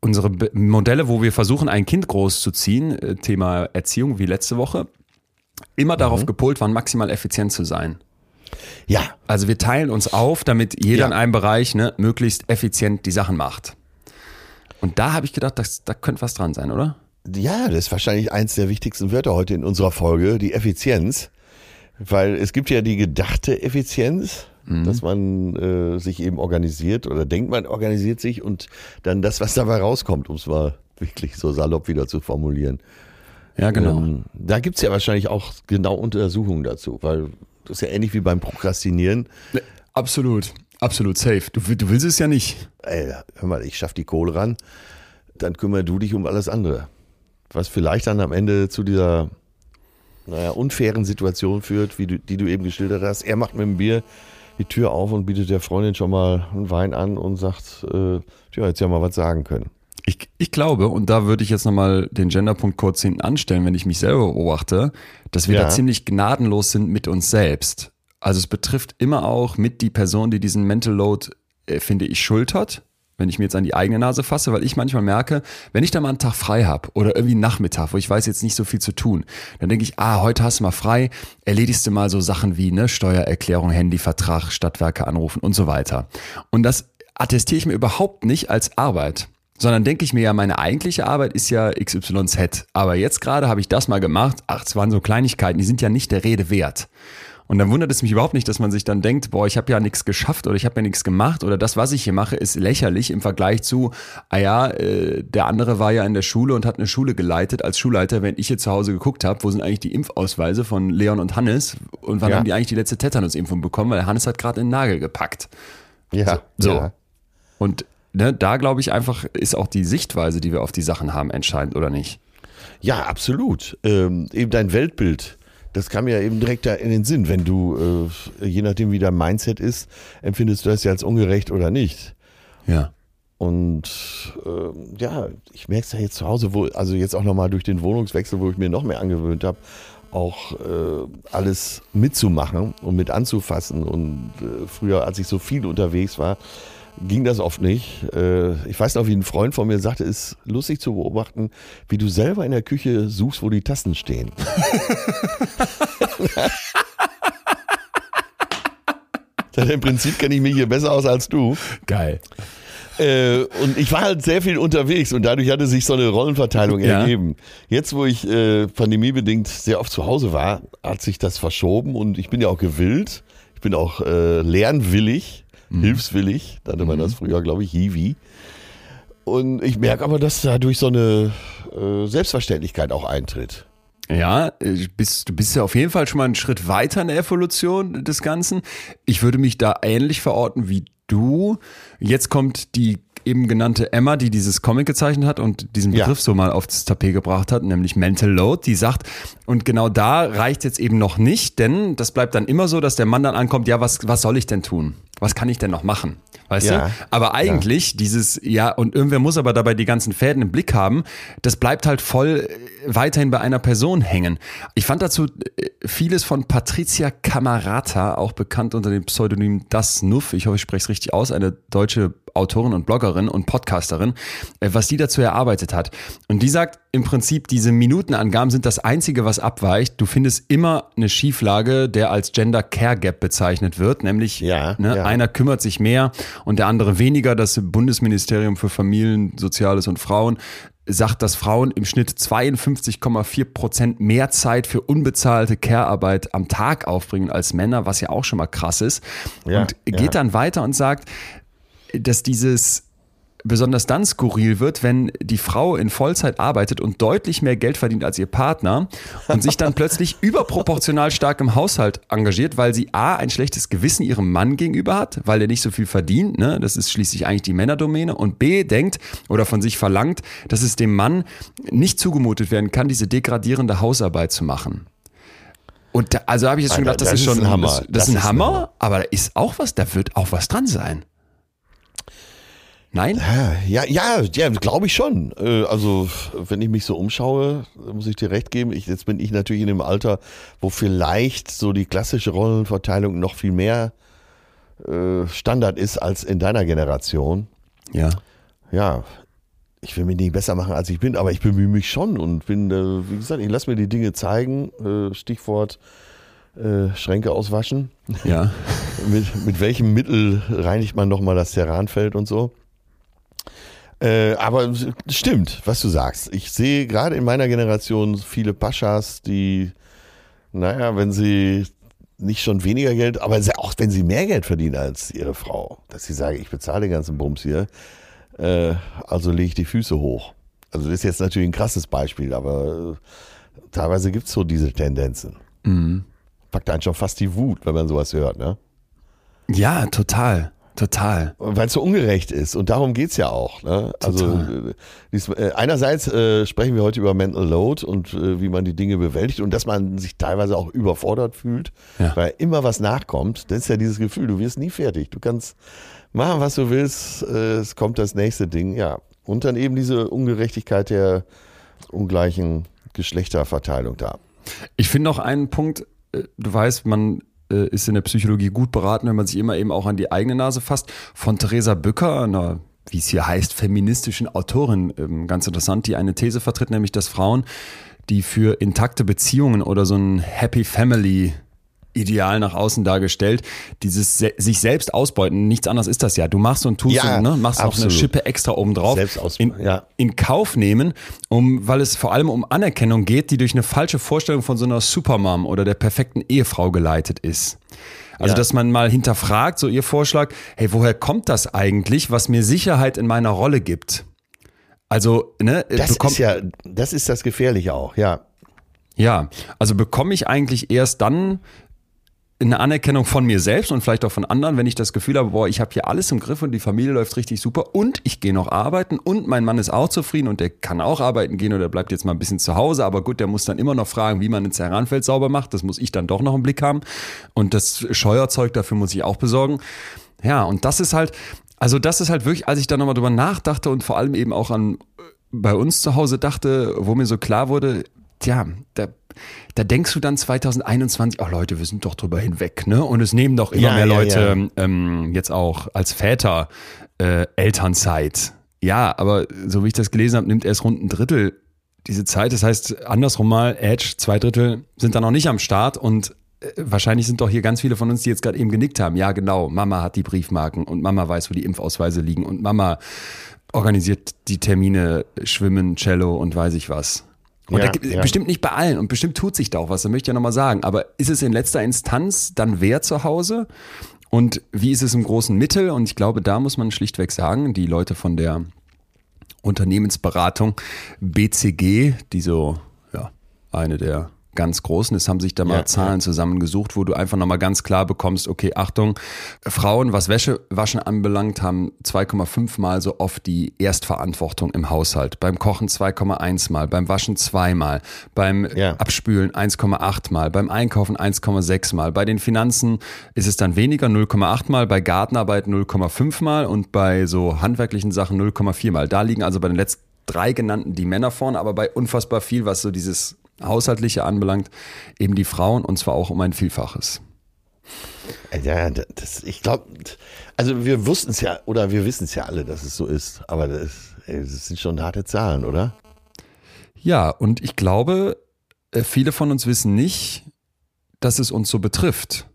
unsere Modelle, wo wir versuchen, ein Kind großzuziehen, äh, Thema Erziehung wie letzte Woche, immer darauf gepolt waren, maximal effizient zu sein. ja. Also wir teilen uns auf, damit jeder Ja. in einem Bereich ne, möglichst effizient die Sachen macht. Und da habe ich gedacht, das, da könnte was dran sein, oder? Ja, das ist wahrscheinlich eins der wichtigsten Wörter heute in unserer Folge, die Effizienz. Weil es gibt ja die gedachte Effizienz, dass man äh, sich eben organisiert oder denkt, man organisiert sich und dann das, was dabei rauskommt, um es mal wirklich so salopp wieder zu formulieren. Ja, genau. Ähm, da gibt's ja wahrscheinlich auch genau Untersuchungen dazu, weil das ist ja ähnlich wie beim Prokrastinieren. Ne, Absolut, absolut safe. Du, du willst es ja nicht. Ey, hör mal, ich schaff die Kohle ran, dann kümmere du dich um alles andere. Was vielleicht dann am Ende zu dieser, naja, unfairen Situation führt, wie du, die du eben geschildert hast. Er macht mit dem Bier die Tür auf und bietet der Freundin schon mal einen Wein an und sagt, äh, tja, jetzt ja mal was sagen können. Ich, ich glaube, und da würde ich jetzt nochmal den Genderpunkt kurz hinten anstellen, wenn ich mich selber beobachte, dass wir Ja. da ziemlich gnadenlos sind mit uns selbst. Also es betrifft immer auch mit die Person, die diesen Mental Load, äh, finde ich, schultert. Wenn ich mir jetzt an die eigene Nase fasse, weil ich manchmal merke, wenn ich da mal einen Tag frei habe oder irgendwie einen Nachmittag, wo ich weiß jetzt nicht so viel zu tun, dann denke ich, ah, heute hast du mal frei, erledigst du mal so Sachen wie ne, Steuererklärung, Handyvertrag, Stadtwerke anrufen und so weiter. Und das attestiere ich mir überhaupt nicht als Arbeit sondern denke ich mir ja, meine eigentliche Arbeit ist ja XYZ. Aber jetzt gerade habe ich das mal gemacht. Ach, es waren so Kleinigkeiten, die sind ja nicht der Rede wert. Und dann wundert es mich überhaupt nicht, dass man sich dann denkt, boah, ich habe ja nichts geschafft oder ich habe ja nichts gemacht oder das, was ich hier mache, ist lächerlich im Vergleich zu, ah ja, äh, der andere war ja in der Schule und hat eine Schule geleitet als Schulleiter, wenn ich hier zu Hause geguckt habe, wo sind eigentlich die Impfausweise von Leon und Hannes und wann Ja. haben die eigentlich die letzte Tetanus-Impfung bekommen, weil Hannes hat gerade in den Nagel gepackt. Ja, So. ja. Und ne, da glaube ich einfach, ist auch die Sichtweise, die wir auf die Sachen haben, entscheidend oder nicht. Ja, absolut. Ähm, eben dein Weltbild, das kam ja eben direkt da in den Sinn. Wenn du, äh, je nachdem wie dein Mindset ist, empfindest du das ja als ungerecht oder nicht. Ja. Und ähm, ja, ich merke es ja jetzt zu Hause, wo, also jetzt auch nochmal durch den Wohnungswechsel, wo ich mir noch mehr angewöhnt habe, auch äh, alles mitzumachen und mit anzufassen. Und äh, früher, als ich so viel unterwegs war, ging das oft nicht. Äh, ich weiß noch, wie ein Freund von mir sagte, ist lustig zu beobachten, wie du selber in der Küche suchst, wo die Tassen stehen. Im Prinzip kenne ich mich hier besser aus als du. Geil. Äh, und ich war halt sehr viel unterwegs und dadurch hatte sich so eine Rollenverteilung Ja. ergeben. Jetzt, wo ich äh, pandemiebedingt sehr oft zu Hause war, hat sich das verschoben und ich bin ja auch gewillt. Ich bin auch äh, lernwillig, hilfswillig, nannte man das früher, glaube ich, Hiwi. Und ich merke aber, dass dadurch so eine äh, Selbstverständlichkeit auch eintritt. Ja, äh, bist, du bist ja auf jeden Fall schon mal einen Schritt weiter in der Evolution des Ganzen. Ich würde mich da ähnlich verorten wie du. Jetzt kommt die eben genannte Emma, die dieses Comic gezeichnet hat und diesen Ja. Begriff so mal aufs Tapet gebracht hat, nämlich Mental Load, die sagt, und genau da reicht jetzt eben noch nicht, denn das bleibt dann immer so, dass der Mann dann ankommt, ja, was, was soll ich denn tun? Was kann ich denn noch machen? Weißt Ja. du? Aber eigentlich dieses, ja, und irgendwer muss aber dabei die ganzen Fäden im Blick haben, das bleibt halt voll äh, weiterhin bei einer Person hängen. Ich fand dazu äh, vieles von Patricia Camarata, auch bekannt unter dem Pseudonym Das Nuff, ich hoffe, ich spreche es richtig aus, eine deutsche Autorin und Bloggerin und Podcasterin, äh, was die dazu erarbeitet hat. Und die sagt im Prinzip, diese Minutenangaben sind das Einzige, was abweicht. Du findest immer eine Schieflage, der als Gender Care Gap bezeichnet wird, nämlich Ja, ne, ja. einer kümmert sich mehr und der andere weniger. Das Bundesministerium für Familien, Soziales und Frauen sagt, dass Frauen im Schnitt 52,4 Prozent mehr Zeit für unbezahlte Care-Arbeit am Tag aufbringen als Männer, was ja auch schon mal krass ist. Ja, und geht dann weiter und sagt, dass dieses besonders dann skurril wird, wenn die Frau in Vollzeit arbeitet und deutlich mehr Geld verdient als ihr Partner und sich dann plötzlich überproportional stark im Haushalt engagiert, weil sie A, ein schlechtes Gewissen ihrem Mann gegenüber hat, weil er nicht so viel verdient, ne? das ist schließlich eigentlich die Männerdomäne, und B, denkt oder von sich verlangt, dass es dem Mann nicht zugemutet werden kann, diese degradierende Hausarbeit zu machen. Und da, also habe ich jetzt schon Alter, gedacht, das, ist schon ein Hammer. Das, das, Das ist ein ist ein Hammer, Hammer. aber da ist auch was, da wird auch was dran sein. Nein? Ja, ja, ja, glaube ich schon. Äh, Also, wenn ich mich so umschaue, muss ich dir recht geben. Ich, jetzt bin ich natürlich in dem Alter, wo vielleicht so die klassische Rollenverteilung noch viel mehr äh, Standard ist als in deiner Generation. Ja. Ja, ich will mich nicht besser machen, als ich bin, aber ich bemühe mich schon und bin, äh, wie gesagt, ich lasse mir die Dinge zeigen. Äh, Stichwort äh, Schränke auswaschen. Ja. mit, mit welchem Mittel reinigt man nochmal das Terranfeld und so. Äh, aber stimmt, was du sagst. Ich sehe gerade in meiner Generation viele Paschas, die, naja, wenn sie nicht schon weniger Geld, aber auch wenn sie mehr Geld verdienen als ihre Frau, dass sie sagen, ich bezahle den ganzen Bums hier, äh, also lege ich die Füße hoch. Also das ist jetzt natürlich ein krasses Beispiel, aber äh, teilweise gibt es so diese Tendenzen. Packt einen schon fast die Wut, wenn man sowas hört, ne? Ja, total. Total. Weil es so ungerecht ist und darum geht's ja auch. Ne? Also äh, äh, einerseits äh, sprechen wir heute über Mental Load und äh, wie man die Dinge bewältigt und dass man sich teilweise auch überfordert fühlt, Ja. weil immer was nachkommt. Das ist ja dieses Gefühl, du wirst nie fertig. Du kannst machen, was du willst, äh, es kommt das nächste Ding, ja. Und dann eben diese Ungerechtigkeit der ungleichen Geschlechterverteilung da. Ich finde noch einen Punkt, du weißt, man äh, ist in der Psychologie gut beraten, wenn man sich immer eben auch an die eigene Nase fasst. Von Theresa Bücker, einer, wie es hier heißt, feministischen Autorin, ähm, ganz interessant, die eine These vertritt, nämlich dass Frauen, die für intakte Beziehungen oder so ein Happy Family Ideal nach außen dargestellt, dieses se sich selbst ausbeuten, nichts anderes ist das ja. Du machst und tust Ja, und ne, machst noch eine absolut. Schippe extra oben drauf. Selbst aus- in, ja. in Kauf nehmen, um, weil es vor allem um Anerkennung geht, die durch eine falsche Vorstellung von so einer Supermom oder der perfekten Ehefrau geleitet ist. Also, Ja. dass man mal hinterfragt, so ihr Vorschlag, hey, woher kommt das eigentlich, was mir Sicherheit in meiner Rolle gibt? Also, ne, Das bekomm- ist ja, das ist das Gefährliche auch, ja. ja, also bekomme ich eigentlich erst dann eine Anerkennung von mir selbst und vielleicht auch von anderen, wenn ich das Gefühl habe, boah, ich habe hier alles im Griff und die Familie läuft richtig super und ich gehe noch arbeiten und mein Mann ist auch zufrieden und der kann auch arbeiten gehen oder bleibt jetzt mal ein bisschen zu Hause, aber gut, der muss dann immer noch fragen, wie man ein Zerranfeld sauber macht, das muss ich dann doch noch im Blick haben und das Scheuerzeug dafür muss ich auch besorgen. Ja, und das ist halt, also das ist halt wirklich, als ich da nochmal drüber nachdachte und vor allem eben auch an äh, bei uns zu Hause dachte, wo mir so klar wurde, tja, da, da denkst du dann 2021, ach Leute, wir sind doch drüber hinweg, ne? Und es nehmen doch immer Ja, mehr ja, Leute Ähm, jetzt auch als Väter äh, Elternzeit. Ja, aber so wie ich das gelesen habe, nimmt erst rund ein Drittel diese Zeit. Das heißt, andersrum mal, Edge, zwei Drittel sind da noch nicht am Start und äh, wahrscheinlich sind doch hier ganz viele von uns, die jetzt gerade eben genickt haben. Ja, genau, Mama hat die Briefmarken und Mama weiß, wo die Impfausweise liegen und Mama organisiert die Termine, Schwimmen, Cello und weiß ich was. Und Ja, da ja. bestimmt nicht bei allen und bestimmt tut sich da auch was, da möchte ich ja nochmal sagen. Aber ist es in letzter Instanz dann wer zu Hause? Und wie ist es im großen Mittel? Und ich glaube, da muss man schlichtweg sagen, die Leute von der Unternehmensberatung BCG, die so, ja, eine der ganz großen ist, haben sich da mal Ja, Zahlen zusammengesucht, wo du einfach nochmal ganz klar bekommst, okay, Achtung, Frauen, was Wäschewaschen anbelangt, haben 2,5 mal so oft die Erstverantwortung im Haushalt. Beim Kochen 2,1 mal, beim Waschen zweimal, beim Ja. Abspülen 1,8 mal, beim Einkaufen 1,6 mal, bei den Finanzen ist es dann weniger 0,8 mal, bei Gartenarbeit 0,5 mal und bei so handwerklichen Sachen 0,4 mal. Da liegen also bei den letzten drei genannten die Männer vorne, aber bei unfassbar viel, was so dieses Haushaltliche anbelangt, eben die Frauen und zwar auch um ein Vielfaches. Ja, das, ich glaube, also wir wussten es ja, oder wir wissen es ja alle, dass es so ist, aber das, das sind schon harte Zahlen, oder? Ja, und ich glaube, äh, viele von uns wissen nicht, dass es uns so betrifft.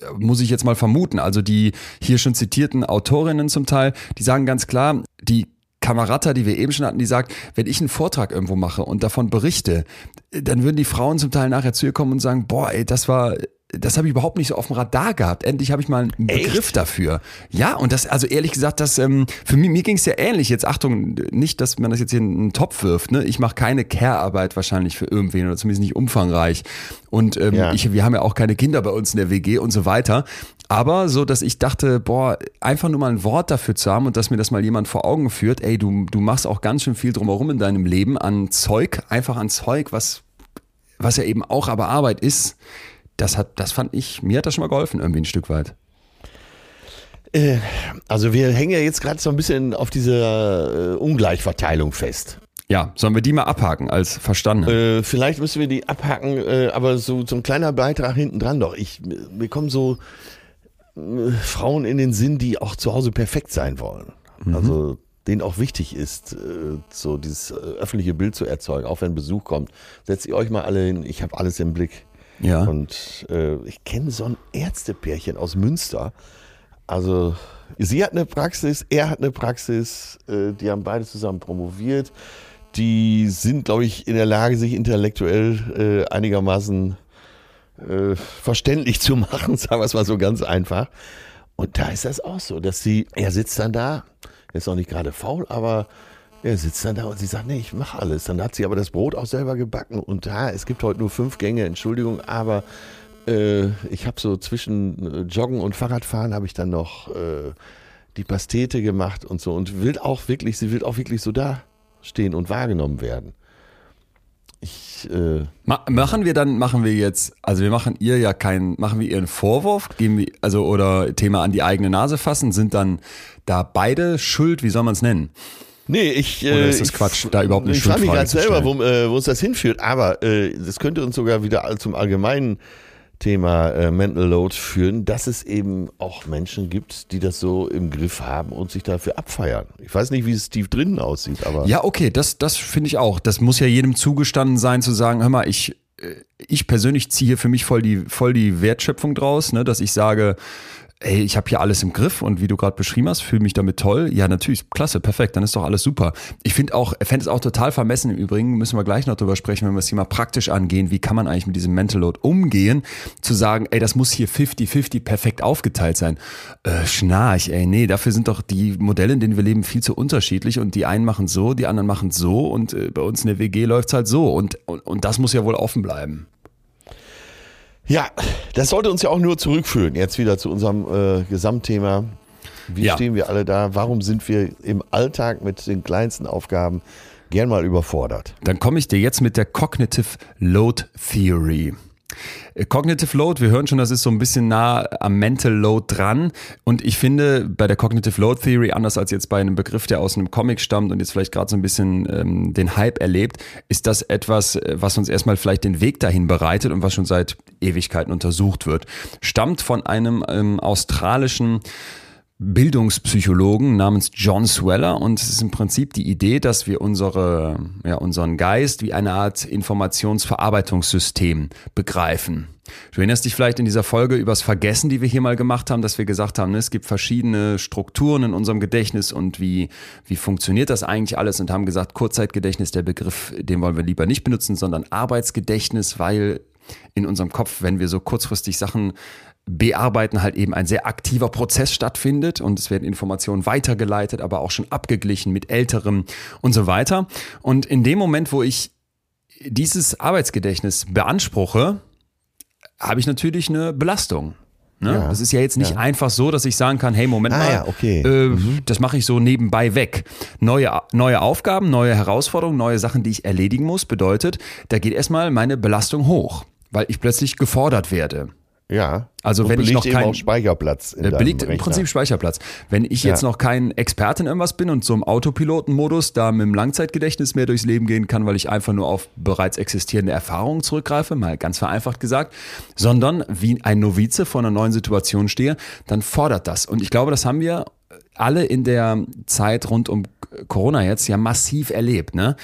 Äh, Muss ich jetzt mal vermuten. Also die hier schon zitierten Autorinnen zum Teil, die sagen ganz klar, die Kamerata, die wir eben schon hatten, die sagt, wenn ich einen Vortrag irgendwo mache und davon berichte, dann würden die Frauen zum Teil nachher zu ihr kommen und sagen, boah, ey, das war, das habe ich überhaupt nicht so auf dem Radar gehabt. Endlich habe ich mal einen Echt? Begriff dafür. Ja, und das, also ehrlich gesagt, das, ähm, für mich, mir ging es ja ähnlich. Jetzt Achtung, nicht, dass man das jetzt hier in einen Topf wirft. Ne? Ich mache keine Care-Arbeit wahrscheinlich für irgendwen oder zumindest nicht umfangreich. Und ähm, Ja. ich, wir haben ja auch keine Kinder bei uns in der WG und so weiter. Aber so, dass ich dachte, boah, einfach nur mal ein Wort dafür zu haben und dass mir das mal jemand vor Augen führt, ey, du, du machst auch ganz schön viel drumherum in deinem Leben an Zeug, einfach an Zeug, was, was ja eben auch aber Arbeit ist. Das hat, das fand ich, mir hat das schon mal geholfen, irgendwie ein Stück weit. Äh, also wir hängen ja jetzt gerade so ein bisschen auf dieser äh, Ungleichverteilung fest. Ja, sollen wir die mal abhaken als verstanden? Äh, vielleicht müssen wir die abhaken, äh, aber so, so ein kleiner Beitrag hinten dran doch. Ich, mir kommen so Frauen in den Sinn, die auch zu Hause perfekt sein wollen. Also denen auch wichtig ist, äh, so dieses äh, öffentliche Bild zu erzeugen, auch wenn Besuch kommt. Setzt ihr euch mal alle hin, ich habe alles im Blick. ja. Und äh, ich kenne so ein Ärztepärchen aus Münster. Also sie hat eine Praxis, er hat eine Praxis, äh, die haben beide zusammen promoviert. Die sind, glaube ich, in der Lage, sich intellektuell äh, einigermaßen äh, verständlich zu machen, sagen wir es mal so ganz einfach. Und da ist das auch so, dass sie, er sitzt dann da, er ist auch nicht gerade faul, aber er sitzt dann da und sie sagt, nee, ich mache alles. Dann hat sie aber das Brot auch selber gebacken und ja, es gibt heute nur fünf Gänge, Entschuldigung, aber äh, ich habe so zwischen äh, Joggen und Fahrradfahren habe ich dann noch äh, die Pastete gemacht und so und will auch wirklich, sie will auch wirklich so da stehen und wahrgenommen werden. Ich, äh, Ma machen wir dann, machen wir jetzt, also wir machen ihr ja keinen, machen wir ihr einen Vorwurf, geben wir, also oder Thema an die eigene Nase fassen, sind dann da beide schuld, wie soll man es nennen? Nee, ich. Oder äh, ist das ich- Quatsch, da überhaupt eine Ich frage mich gerade selber, wo, äh, wo uns das hinführt, aber äh, das könnte uns sogar wieder zum allgemeinen Thema äh, Mental Load führen, dass es eben auch Menschen gibt, die das so im Griff haben und sich dafür abfeiern. Ich weiß nicht, wie es tief drinnen aussieht, aber. Ja, okay, das, das finde ich auch. Das muss ja jedem zugestanden sein, zu sagen, hör mal, ich, äh, ich persönlich ziehe hier für mich voll die, voll die Wertschöpfung draus, ne, dass ich sage, ey, ich habe hier alles im Griff und wie du gerade beschrieben hast, fühle mich damit toll. Ja, natürlich, klasse, perfekt, dann ist doch alles super. Ich finde auch, fände es auch total vermessen im Übrigen, müssen wir gleich noch drüber sprechen, wenn wir das Thema praktisch angehen, wie kann man eigentlich mit diesem Mental Load umgehen, zu sagen, ey, das muss hier 50-50 perfekt aufgeteilt sein. Äh, schnarch, ey, nee, dafür sind doch die Modelle, in denen wir leben, viel zu unterschiedlich und die einen machen so, die anderen machen so und äh, bei uns in der WG läuft's halt so und, und, und das muss ja wohl offen bleiben. Ja, das sollte uns ja auch nur zurückführen, jetzt wieder zu unserem äh, Gesamtthema. Wie Ja. stehen wir alle da? Warum sind wir im Alltag mit den kleinsten Aufgaben gern mal überfordert? Dann komme ich dir jetzt mit der Cognitive Load Theory. Äh, Cognitive Load, wir hören schon, das ist so ein bisschen nah am Mental Load dran. Und ich finde, bei der Cognitive Load Theory, anders als jetzt bei einem Begriff, der aus einem Comic stammt und jetzt vielleicht gerade so ein bisschen ähm, den Hype erlebt, ist das etwas, äh, was uns erstmal vielleicht den Weg dahin bereitet und was schon seit Ewigkeiten untersucht wird. Stammt von einem ähm, australischen Bildungspsychologen namens John Sweller und es ist im Prinzip die Idee, dass wir unsere, ja, unseren Geist wie eine Art Informationsverarbeitungssystem begreifen. Du erinnerst dich vielleicht in dieser Folge übers Vergessen, die wir hier mal gemacht haben, dass wir gesagt haben, ne, es gibt verschiedene Strukturen in unserem Gedächtnis und wie, wie funktioniert das eigentlich alles und haben gesagt, Kurzzeitgedächtnis, der Begriff, den wollen wir lieber nicht benutzen, sondern Arbeitsgedächtnis, weil in unserem Kopf, wenn wir so kurzfristig Sachen bearbeiten, halt eben ein sehr aktiver Prozess stattfindet und es werden Informationen weitergeleitet, aber auch schon abgeglichen mit älterem und so weiter. Und in dem Moment, wo ich dieses Arbeitsgedächtnis beanspruche, habe ich natürlich eine Belastung. Ne? Ja, das ist ja jetzt nicht ja. einfach so, dass ich sagen kann, hey, Moment Ah, mal, ja, okay. äh, das mache ich so nebenbei weg. Neue, neue Aufgaben, neue Herausforderungen, neue Sachen, die ich erledigen muss, bedeutet, da geht erstmal meine Belastung hoch, weil ich plötzlich gefordert werde. Ja. Also wenn ich noch eben kein- auch Speicherplatz in belegt im. Prinzip Speicherplatz. Wenn ich jetzt Ja. noch kein Experte in irgendwas bin und so im Autopilotenmodus da mit dem Langzeitgedächtnis mehr durchs Leben gehen kann, weil ich einfach nur auf bereits existierende Erfahrungen zurückgreife, mal ganz vereinfacht gesagt, sondern wie ein Novize vor einer neuen Situation stehe, dann fordert das. Und ich glaube, das haben wir alle in der Zeit rund um Corona jetzt ja massiv erlebt. Ne?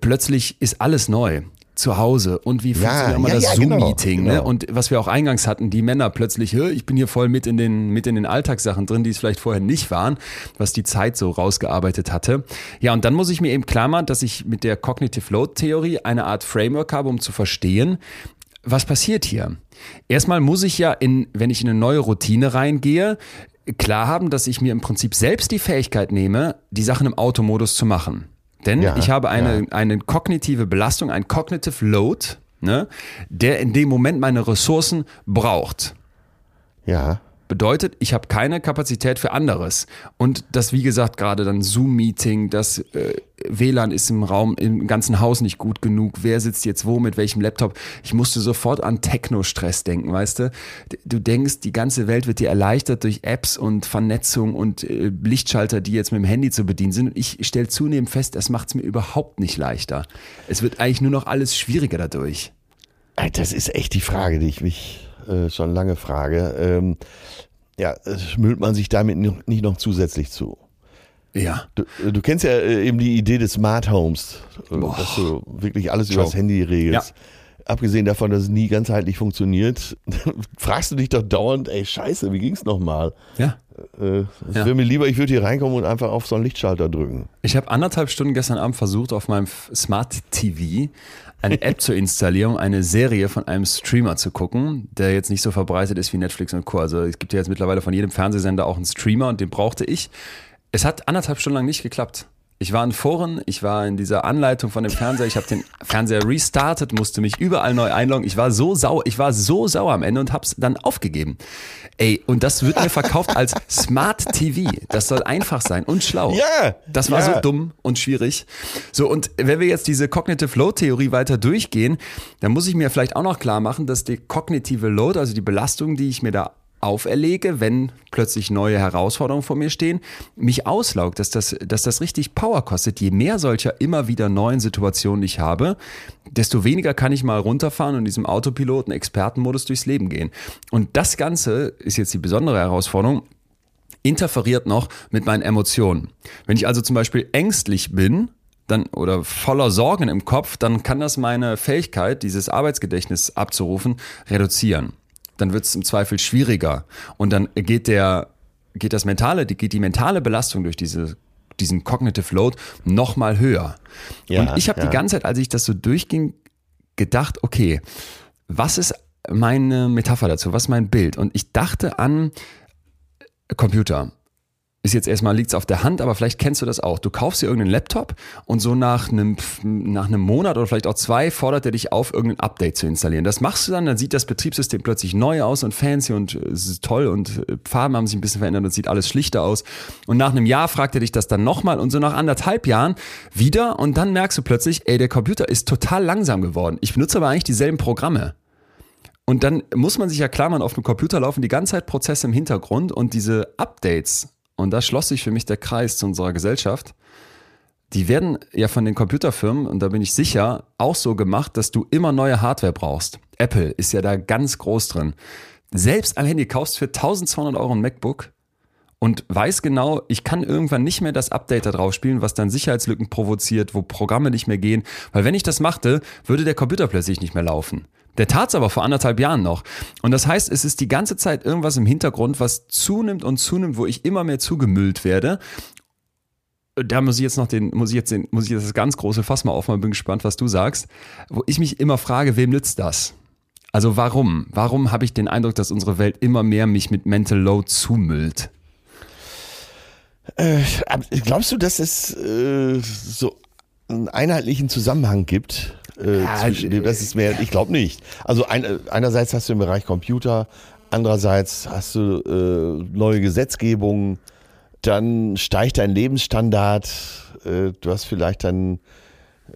Plötzlich ist alles neu. Zu Hause und wie funktioniert immer ja, das ja, genau, Zoom-Meeting, ne? genau. Und was wir auch eingangs hatten, die Männer plötzlich, "Hö, ich bin hier voll mit in den, mit in den Alltagssachen drin, die es vielleicht vorher nicht waren, was die Zeit so rausgearbeitet hatte. Ja, und dann muss ich mir eben klar machen, dass ich mit der Cognitive Load Theorie eine Art Framework habe, um zu verstehen, was passiert hier? Erstmal muss ich ja in, wenn ich in eine neue Routine reingehe, klar haben, dass ich mir im Prinzip selbst die Fähigkeit nehme, die Sachen im Automodus zu machen. Denn Ja, ich habe eine, ja. eine kognitive Belastung, ein Cognitive Load, ne, der in dem Moment meine Ressourcen braucht. Ja. Bedeutet, ich habe keine Kapazität für anderes. Und das, wie gesagt, gerade dann Zoom-Meeting, das äh, WLAN ist im Raum, im ganzen Haus nicht gut genug. Wer sitzt jetzt wo, mit welchem Laptop? Ich musste sofort an Techno-Stress denken, weißt du? Du denkst, die ganze Welt wird dir erleichtert durch Apps und Vernetzung und äh, Lichtschalter, die jetzt mit dem Handy zu bedienen sind. Und ich stelle zunehmend fest, das macht es mir überhaupt nicht leichter. Es wird eigentlich nur noch alles schwieriger dadurch. Das ist echt die Frage, die ich mich äh, schon lange frage. Ähm, ja, schmüllt man sich damit nicht noch zusätzlich zu? Ja. Du, äh, du kennst ja äh, eben die Idee des Smart Homes, äh, dass du wirklich alles Ciao. übers Handy regelst. Abgesehen davon, dass es nie ganzheitlich funktioniert, fragst du dich doch dauernd, ey Scheiße, wie ging's nochmal? Ja. Äh, es Ja. wäre mir lieber, ich würde hier reinkommen und einfach auf so einen Lichtschalter drücken. Ich habe anderthalb Stunden gestern Abend versucht, auf meinem Smart TV eine App zur Installierung, eine Serie von einem Streamer zu gucken, der jetzt nicht so verbreitet ist wie Netflix und Co. Also es gibt ja jetzt mittlerweile von jedem Fernsehsender auch einen Streamer und den brauchte ich. Es hat anderthalb Stunden lang nicht geklappt. Ich war in Foren, ich war in dieser Anleitung von dem Fernseher, ich habe den Fernseher restartet, musste mich überall neu einloggen. Ich war so sauer, ich war so sauer am Ende und hab's dann aufgegeben. Ey, und das wird mir verkauft als Smart TV. Das soll einfach sein und schlau. Ja, Das war ja. so dumm und schwierig. So, und wenn wir jetzt diese Cognitive Load Theorie weiter durchgehen, dann muss ich mir vielleicht auch noch klar machen, dass die kognitive Load, also die Belastung, die ich mir da auferlege, wenn plötzlich neue Herausforderungen vor mir stehen, mich auslaugt, dass das, dass das richtig Power kostet. Je mehr solcher immer wieder neuen Situationen ich habe, desto weniger kann ich mal runterfahren und in diesem Autopiloten Expertenmodus durchs Leben gehen. Und das Ganze ist jetzt die besondere Herausforderung interferiert noch mit meinen Emotionen. Wenn ich also zum Beispiel ängstlich bin, dann oder voller Sorgen im Kopf, dann kann das meine Fähigkeit, dieses Arbeitsgedächtnis abzurufen, reduzieren. Dann wird es im Zweifel schwieriger und dann geht der geht das mentale, die- geht die mentale Belastung durch diese diesen Cognitive Load noch mal höher. Ja, und ich habe ja. die ganze Zeit, als ich das so durchging, gedacht, okay, was ist meine Metapher dazu? Was ist mein Bild? Und ich dachte an Computer. Ist jetzt erstmal liegt's auf der Hand, aber vielleicht kennst du das auch. Du kaufst dir irgendeinen Laptop und so nach einem, nach einem Monat oder vielleicht auch zwei fordert er dich auf, irgendein Update zu installieren. Das machst du dann, dann sieht das Betriebssystem plötzlich neu aus und fancy und äh, toll und äh, Farben haben sich ein bisschen verändert und sieht alles schlichter aus. Und nach einem Jahr fragt er dich das dann nochmal und so nach anderthalb Jahren wieder und dann merkst du plötzlich, ey, der Computer ist total langsam geworden. Ich benutze aber eigentlich dieselben Programme. Und dann muss man sich ja klar machen, auf dem Computer laufen die ganze Zeit Prozesse im Hintergrund und diese Updates, und da schloss sich für mich der Kreis zu unserer Gesellschaft, die werden ja von den Computerfirmen, und da bin ich sicher, auch so gemacht, dass du immer neue Hardware brauchst. Apple ist ja da ganz groß drin. Selbst am Handy kaufst für 1200 Euro ein MacBook und weiß genau, ich kann irgendwann nicht mehr das Update da drauf spielen, was dann Sicherheitslücken provoziert, wo Programme nicht mehr gehen. Weil wenn ich das machte, würde der Computer plötzlich nicht mehr laufen. Der tat's aber vor anderthalb Jahren noch. Und das heißt, es ist die ganze Zeit irgendwas im Hintergrund, was zunimmt und zunimmt, wo ich immer mehr zugemüllt werde. Da muss ich jetzt noch den, muss ich jetzt den, muss ich jetzt das ganz große Fass mal aufmachen, bin gespannt, was du sagst. Wo ich mich immer frage, wem nützt das? Also warum? Warum habe ich den Eindruck, dass unsere Welt immer mehr mich mit Mental Load zumüllt? Äh, glaubst du, dass es äh, so einen einheitlichen Zusammenhang gibt? Äh, Ja, zwischen dem, das ist mehr, ich glaube nicht. Also ein, äh, einerseits hast du im Bereich Computer, andererseits hast du äh, neue Gesetzgebung, dann steigt dein Lebensstandard, äh, du hast vielleicht dann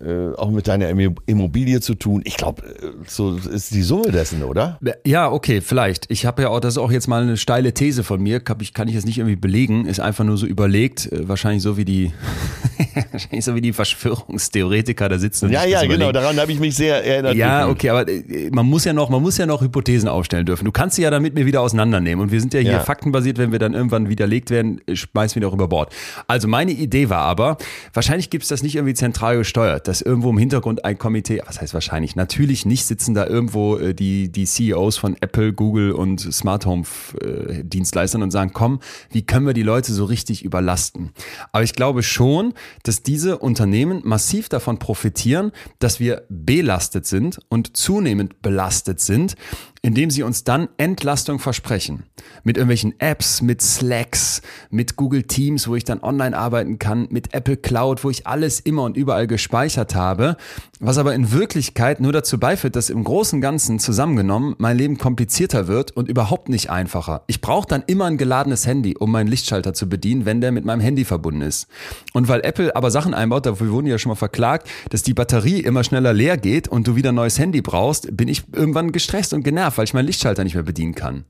äh, auch mit deiner Immo- Immobilie zu tun. Ich glaube, äh, so ist die Summe dessen, oder? Ja, okay, vielleicht. Ich habe ja auch, das ist auch jetzt mal eine steile These von mir, kann ich, kann ich jetzt nicht irgendwie belegen, ist einfach nur so überlegt, äh, wahrscheinlich so wie die, wahrscheinlich so wie die Verschwörungstheoretiker da sitzen. Ja, ja, genau, daran habe ich mich sehr erinnert. Ja, okay, aber man muss ja noch, man muss ja noch Hypothesen aufstellen dürfen. Du kannst sie ja dann mit mir wieder auseinandernehmen. Und wir sind ja hier Ja. faktenbasiert, wenn wir dann irgendwann widerlegt werden, schmeißen wir doch über Bord. Also meine Idee war aber, wahrscheinlich gibt es das nicht irgendwie zentral gesteuert, dass irgendwo im Hintergrund ein Komitee, was heißt wahrscheinlich, natürlich nicht sitzen da irgendwo äh, die, die CEOs von Apple, Google und Smart Home äh, Dienstleistern und sagen, komm, wie können wir die Leute so richtig überlasten? Aber ich glaube schon, dass diese Unternehmen massiv davon profitieren, dass wir belastet sind und zunehmend belastet sind, indem sie uns dann Entlastung versprechen. Mit irgendwelchen Apps, mit Slacks, mit Google Teams, wo ich dann online arbeiten kann, mit Apple Cloud, wo ich alles immer und überall gespeichert habe, was aber in Wirklichkeit nur dazu beiführt, dass im Großen Ganzen zusammengenommen mein Leben komplizierter wird und überhaupt nicht einfacher. Ich brauche dann immer ein geladenes Handy, um meinen Lichtschalter zu bedienen, wenn der mit meinem Handy verbunden ist. Und weil Apple aber Sachen einbaut, dafür wurden ja schon mal verklagt, dass die Batterie immer schneller leer geht und du wieder ein neues Handy brauchst, bin ich irgendwann gestresst und genervt, weil ich meinen Lichtschalter nicht mehr bedienen kann.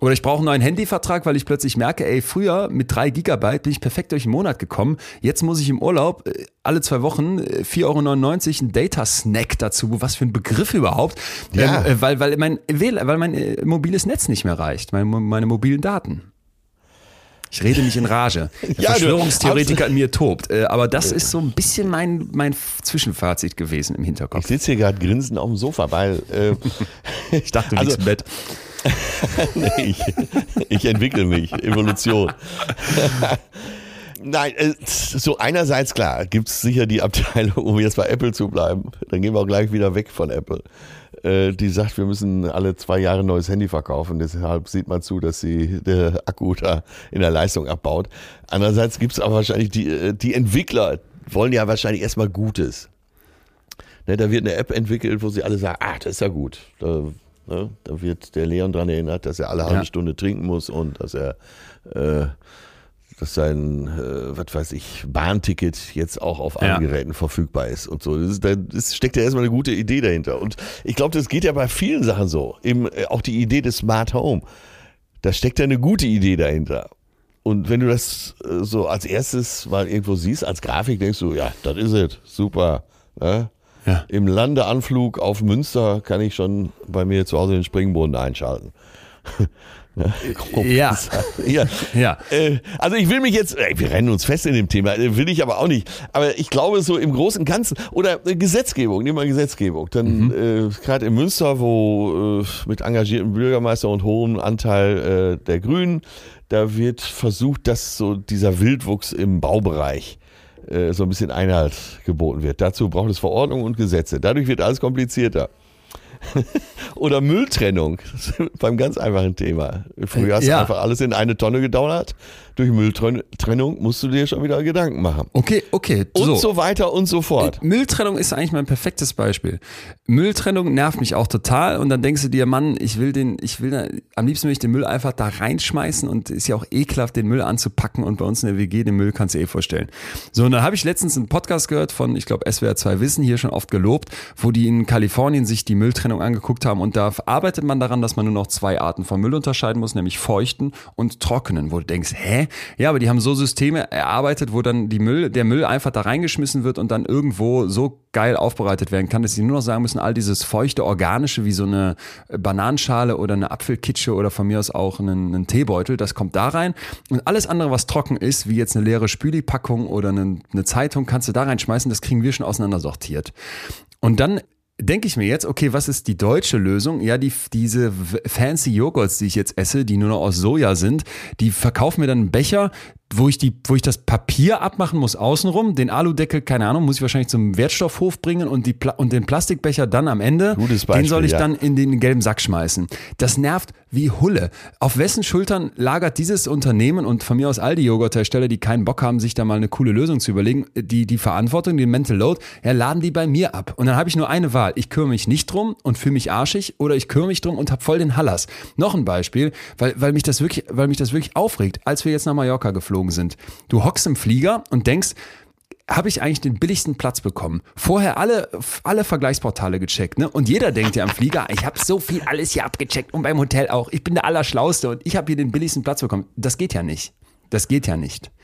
Oder ich brauche einen neuen Handyvertrag, weil ich plötzlich merke, ey, früher mit drei Gigabyte bin ich perfekt durch den Monat gekommen. Jetzt muss ich im Urlaub äh, alle zwei Wochen äh, 4,99 Euro einen Data-Snack dazu. Was für ein Begriff überhaupt. Ja. Ähm, äh, weil, weil mein, weil mein äh, mobiles Netz nicht mehr reicht, meine, meine mobilen Daten. Ich rede mich in Rage. Der Ja, Verschwörungstheoretiker in mir tobt. Äh, aber das ist so ein bisschen mein, mein Zwischenfazit gewesen im Ich Hinterkopf. sitze hier gerade grinsend auf dem Sofa, weil äh, Ich dachte, du Also- liegst im Bett. nee, ich, ich entwickle mich, Evolution. Nein, äh, so einerseits klar, gibt es sicher die Abteilung, um jetzt bei Apple zu bleiben, dann gehen wir auch gleich wieder weg von Apple, äh, die sagt, wir müssen alle zwei Jahre ein neues Handy verkaufen, deshalb sieht man zu, dass sie der Akku da in der Leistung abbaut. Andererseits gibt es aber wahrscheinlich die, äh, die Entwickler, wollen ja wahrscheinlich erstmal Gutes. Ne, da wird eine App entwickelt, wo sie alle sagen, ah, das ist ja gut. Da, ne, da wird der Leon dran erinnert, dass er alle halbe Ja. Stunde trinken muss und dass er äh, dass sein, äh, was weiß ich, Bahnticket jetzt auch auf allen Ja. Geräten verfügbar ist und so. Das ist, da das steckt ja erstmal eine gute Idee dahinter. Und ich glaube, das geht ja bei vielen Sachen so. Eben, äh, auch die Idee des Smart Home. Da steckt ja eine gute Idee dahinter. Und wenn du das äh, so als erstes mal irgendwo siehst, als Grafik, denkst du, ja, das ist es, super. Ne? Ja. Im Landeanflug auf Münster kann ich schon bei mir zu Hause den Springbrunnen einschalten. Ja. ja. Ja. Äh, also ich will mich jetzt, wir rennen uns fest in dem Thema, äh, will ich aber auch nicht. Aber ich glaube so im Großen und Ganzen, oder äh, Gesetzgebung, nehmen wir Gesetzgebung. Dann äh, gerade in Münster, wo äh, mit engagierten Bürgermeister und hohem Anteil äh, der Grünen, da wird versucht, dass so dieser Wildwuchs im Baubereich äh, so ein bisschen Einhalt geboten wird. Dazu braucht es Verordnungen und Gesetze. Dadurch wird alles komplizierter. Oder Mülltrennung, beim ganz einfachen Thema. Früher hast Ja. du einfach alles in eine Tonne gedauert. Durch Mülltrennung musst du dir schon wieder Gedanken machen. Okay, okay. Und so, weiter und so fort. Mülltrennung ist eigentlich mein perfektes Beispiel. Mülltrennung nervt mich auch total und dann denkst du dir, Mann, ich will den, ich will, da, am liebsten will ich den Müll einfach da reinschmeißen und ist ja auch ekelhaft, den Müll anzupacken und bei uns in der WG den Müll kannst du eh vorstellen. So, und dann habe ich letztens einen Podcast gehört von, ich glaube, SWR 2 Wissen, hier schon oft gelobt, wo die in Kalifornien sich die Mülltrennung angeguckt haben und da arbeitet man daran, dass man nur noch zwei Arten von Müll unterscheiden muss, nämlich feuchten und trockenen, wo du denkst, hä? Ja, aber die haben so Systeme erarbeitet, wo dann die Müll, der Müll einfach da reingeschmissen wird und dann irgendwo so geil aufbereitet werden kann, dass sie nur noch sagen müssen, all dieses feuchte Organische wie so eine Bananenschale oder eine Apfelkitsche oder von mir aus auch einen, einen Teebeutel, das kommt da rein und alles andere, was trocken ist, wie jetzt eine leere Spüli-Packung oder eine, eine Zeitung, kannst du da reinschmeißen, das kriegen wir schon auseinandersortiert. Und dann denke ich mir jetzt, okay, was ist die deutsche Lösung? Ja, die, diese fancy Joghurts, die ich jetzt esse, die nur noch aus Soja sind, die verkaufen mir dann einen Becher, wo ich die, wo ich das Papier abmachen muss außenrum, den Aludeckel, keine Ahnung, muss ich wahrscheinlich zum Wertstoffhof bringen und die Pla und den Plastikbecher dann am Ende, Beispiel, den soll ich ja. dann in den gelben Sack schmeißen. Das nervt wie Hulle. Auf wessen Schultern lagert dieses Unternehmen und von mir aus all die Joghurthersteller, die keinen Bock haben, sich da mal eine coole Lösung zu überlegen, die die Verantwortung, den Mental Load, ja, laden die bei mir ab. Und dann habe ich nur eine Wahl. Ich kümmere mich nicht drum und fühle mich arschig oder ich kümmere mich drum und habe voll den Hallas. Noch ein Beispiel, weil, weil mich das wirklich, weil mich das wirklich aufregt, als wir jetzt nach Mallorca geflogen sind. Du hockst im Flieger und denkst, habe ich eigentlich den billigsten Platz bekommen. Vorher alle, alle Vergleichsportale gecheckt, ne? Und jeder denkt ja am Flieger, ich habe so viel alles hier abgecheckt und beim Hotel auch. Ich bin der Allerschlauste und ich habe hier den billigsten Platz bekommen. Das geht ja nicht. Das geht ja nicht.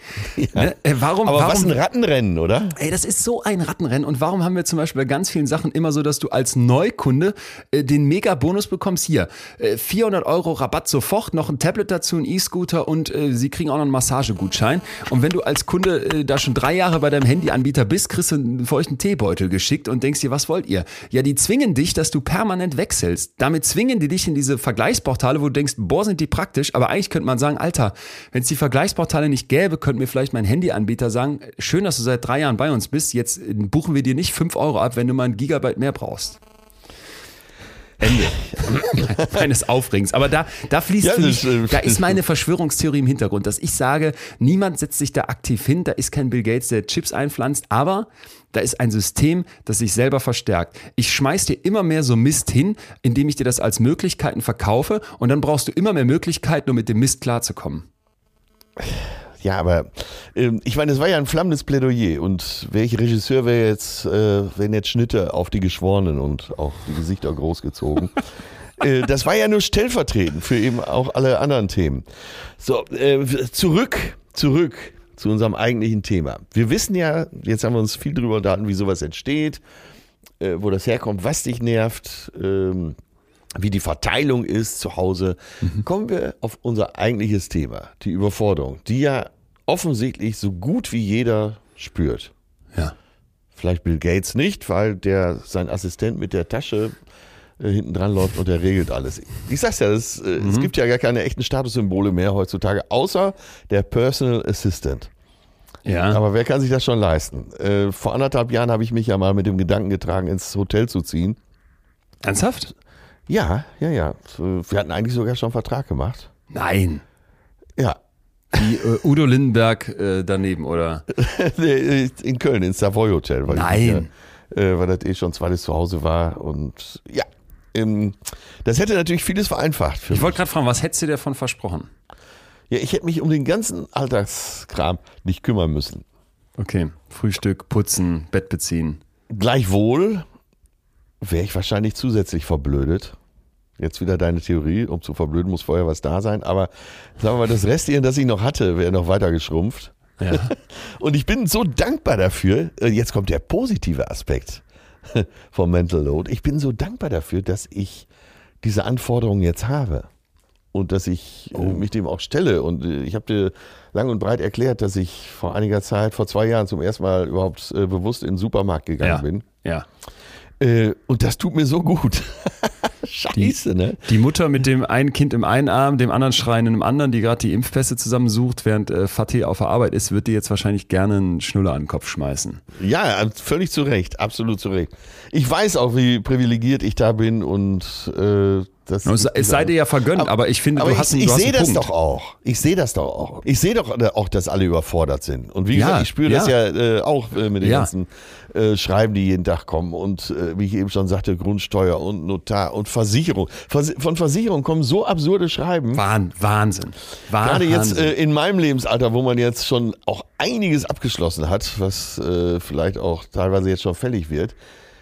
Ne? Äh, Warum, Aber warum, was ein Rattenrennen, oder? Ey, das ist so ein Rattenrennen. Und warum haben wir zum Beispiel bei ganz vielen Sachen immer so, dass du als Neukunde äh, den Mega-Bonus bekommst? Hier, äh, 400 Euro Rabatt sofort, noch ein Tablet dazu, ein E-Scooter und äh, sie kriegen auch noch einen Massagegutschein. Und wenn du als Kunde äh, da schon drei Jahre bei deinem Handyanbieter bist, kriegst du einen feuchten Teebeutel geschickt und denkst dir, was wollt ihr? Ja, die zwingen dich, dass du permanent wechselst. Damit zwingen die dich in diese Vergleichsportale, wo du denkst, boah, sind die praktisch. Aber eigentlich könnte man sagen, Alter, wenn es die Vergleichsportale nicht gäbe, könnte mir vielleicht mein Handyanbieter sagen, schön, dass du seit drei Jahren bei uns bist, jetzt buchen wir dir nicht fünf Euro ab, wenn du mal ein Gigabyte mehr brauchst. Ende meines Aufregens. Aber da, da fließt Ja, für mich, äh, da ist meine Verschwörungstheorie im Hintergrund, dass ich sage, niemand setzt sich da aktiv hin, da ist kein Bill Gates, der Chips einpflanzt, aber da ist ein System, das sich selber verstärkt. Ich schmeiß dir immer mehr so Mist hin, indem ich dir das als Möglichkeiten verkaufe und dann brauchst du immer mehr Möglichkeiten, um mit dem Mist klarzukommen. Ja, aber ähm, ich meine, es war ja ein flammendes Plädoyer und welcher Regisseur wäre jetzt, äh, wären jetzt Schnitte auf die Geschworenen und auch die Gesichter großgezogen. äh, das war ja nur stellvertretend für eben auch alle anderen Themen. So, äh, zurück, zurück zu unserem eigentlichen Thema. Wir wissen ja, jetzt haben wir uns viel drüber unterhalten, wie sowas entsteht, äh, wo das herkommt, was dich nervt, ähm, wie die Verteilung ist zu Hause. Kommen wir auf unser eigentliches Thema, die Überforderung, die ja offensichtlich so gut wie jeder spürt. Ja. Vielleicht Bill Gates nicht, weil der sein Assistent mit der Tasche äh, hinten dran läuft und der regelt alles. Ich sag's ja, das, äh, es gibt ja gar keine echten Statussymbole mehr heutzutage, außer der Personal Assistant. Ja. Aber wer kann sich das schon leisten? Äh, vor anderthalb Jahren habe ich mich ja mal mit dem Gedanken getragen, ins Hotel zu ziehen. Ernsthaft? Ja, ja, ja. Wir hatten eigentlich sogar schon einen Vertrag gemacht. Nein. Ja. Wie äh, Udo Lindenberg äh, daneben, oder? In Köln, ins Savoy Hotel. Weil Nein. Ich, äh, weil das eh schon zweites Zuhause war. Und ja, ähm, das hätte natürlich vieles vereinfacht. Ich wollte gerade fragen, was hättest du dir davon versprochen? Ja, ich hätte mich um den ganzen Alltagskram nicht kümmern müssen. Okay, Frühstück, putzen, Bett beziehen. Gleichwohl wäre ich wahrscheinlich zusätzlich verblödet. Jetzt wieder deine Theorie, um zu verblöden, muss vorher was da sein. Aber sagen wir mal, das Restchen, das ich noch hatte, wäre noch weiter geschrumpft. Ja. Und ich bin so dankbar dafür. äh, Jetzt kommt der positive Aspekt vom Mental Load. Ich bin so dankbar dafür, dass ich diese Anforderungen jetzt habe. Und dass ich äh, mich dem auch stelle. Und äh, ich habe dir lang und breit erklärt, dass ich vor einiger Zeit, vor zwei Jahren zum ersten Mal überhaupt bewusst in den Supermarkt gegangen Ja. bin. ja. Äh, und das tut mir so gut. Scheiße, ne? Die Mutter mit dem einen Kind im einen Arm, dem anderen Schreienden im anderen, die gerade die Impfpässe zusammensucht, während äh, Fatih auf der Arbeit ist, wird dir jetzt wahrscheinlich gerne einen Schnuller an den Kopf schmeißen. Ja, völlig zu Recht, absolut zu Recht. Ich weiß auch, wie privilegiert ich da bin und äh, das. Es, es sei dir ja vergönnt, aber, ich finde, Aber du hast ich, einen, ich hast sehe das Punkt. doch auch. Ich sehe das doch auch. Ich sehe doch äh, auch, dass alle überfordert sind. Und wie Ja, gesagt, ich spüre das ja. ja äh, auch äh, mit den Ja. ganzen äh, Schreiben, die jeden Tag kommen. Und äh, wie ich eben schon sagte, Grundsteuer und Notar und Versicherung. Vers von Versicherung kommen so absurde Schreiben. Wahn, Wahnsinn. Gerade jetzt Wahnsinn. äh, in meinem Lebensalter, wo man jetzt schon auch einiges abgeschlossen hat, was äh, vielleicht auch teilweise jetzt schon fällig wird,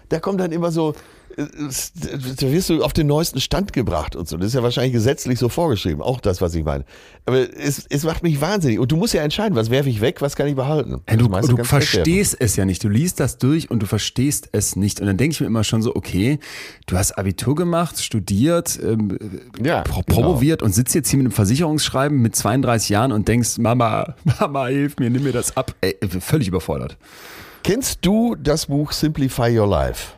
da kommt dann immer so, da wirst du auf den neuesten Stand gebracht und so. Das ist ja wahrscheinlich gesetzlich so vorgeschrieben. Auch das, was ich meine. Aber es, es macht mich wahnsinnig. Und du musst ja entscheiden, was werfe ich weg, was kann ich behalten. Ja, du du verstehst es ja nicht. Du liest das durch und du verstehst es nicht. Und dann denke ich mir immer schon so, okay, du hast Abitur gemacht, studiert, ähm, Ja, pro genau. promoviert und sitzt jetzt hier mit einem Versicherungsschreiben mit 32 Jahren und denkst, Mama, Mama, hilf mir, nimm mir das ab. Ey, völlig überfordert. Kennst du das Buch Simplify Your Life?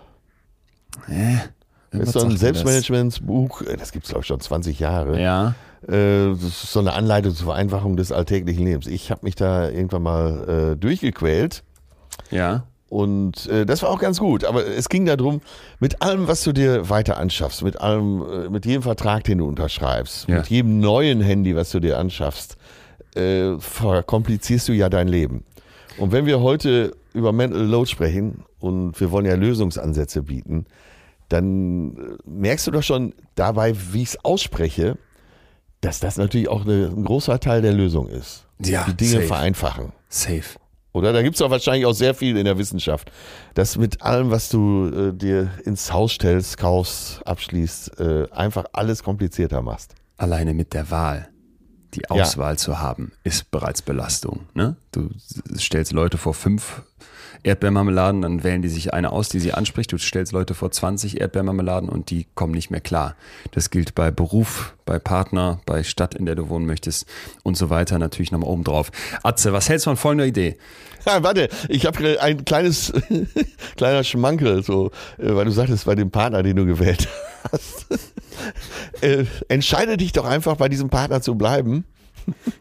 Das ist so ein das? Selbstmanagementsbuch, äh, das gibt es glaube ich schon 20 Jahre. Ja. Äh, Das ist so eine Anleitung zur Vereinfachung des alltäglichen Lebens. Ich habe mich da irgendwann mal äh, durchgequält Ja. und äh, das war auch ganz gut. Aber es ging darum, mit allem, was du dir weiter anschaffst, mit allem, äh, mit jedem Vertrag, den du unterschreibst, Ja. mit jedem neuen Handy, was du dir anschaffst, äh, verkomplizierst du ja dein Leben. Und wenn wir heute über Mental Load sprechen und wir wollen ja Lösungsansätze bieten, dann äh, merkst du doch schon dabei, wie ich es ausspreche, dass das natürlich auch eine, ein großer Teil der Lösung ist. Ja, Die Dinge safe. vereinfachen. Safe. Oder da gibt es auch wahrscheinlich auch sehr viel in der Wissenschaft, dass mit allem, was du äh, dir ins Haus stellst, kaufst, abschließt, äh, einfach alles komplizierter machst. Alleine mit der Wahl. Die Auswahl zu haben, ist bereits Belastung. Ne? Du stellst Leute vor fünf Erdbeermarmeladen, dann wählen die sich eine aus, die sie anspricht. Du stellst Leute vor 20 Erdbeermarmeladen und die kommen nicht mehr klar. Das gilt bei Beruf, bei Partner, bei Stadt, in der du wohnen möchtest und so weiter natürlich nochmal oben drauf. Atze, was hältst du von folgender Idee? Ja, warte, ich habe ein kleines, kleiner Schmankel, so, äh, weil du sagtest, bei dem Partner, den du gewählt hast. äh, entscheide dich doch einfach, bei diesem Partner zu bleiben.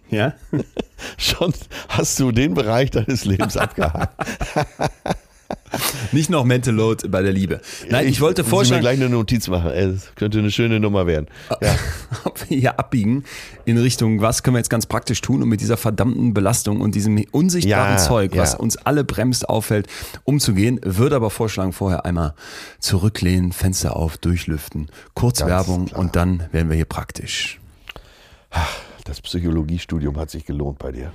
Ja? Schon hast du den Bereich deines Lebens abgehakt. Nicht noch Mental Load bei der Liebe. Nein, ich, wollte muss vorschlagen, mir gleich eine Notiz machen. Das könnte eine schöne Nummer werden. Ja. ob wir hier abbiegen in Richtung, was können wir jetzt ganz praktisch tun, um mit dieser verdammten Belastung und diesem unsichtbaren Ja, Zeug, was ja. uns alle bremst, auffällt, umzugehen. Würde aber vorschlagen, vorher einmal zurücklehnen, Fenster auf, durchlüften, kurz Ganz Werbung klar. und dann werden wir hier praktisch. Das Psychologiestudium hat sich gelohnt bei dir.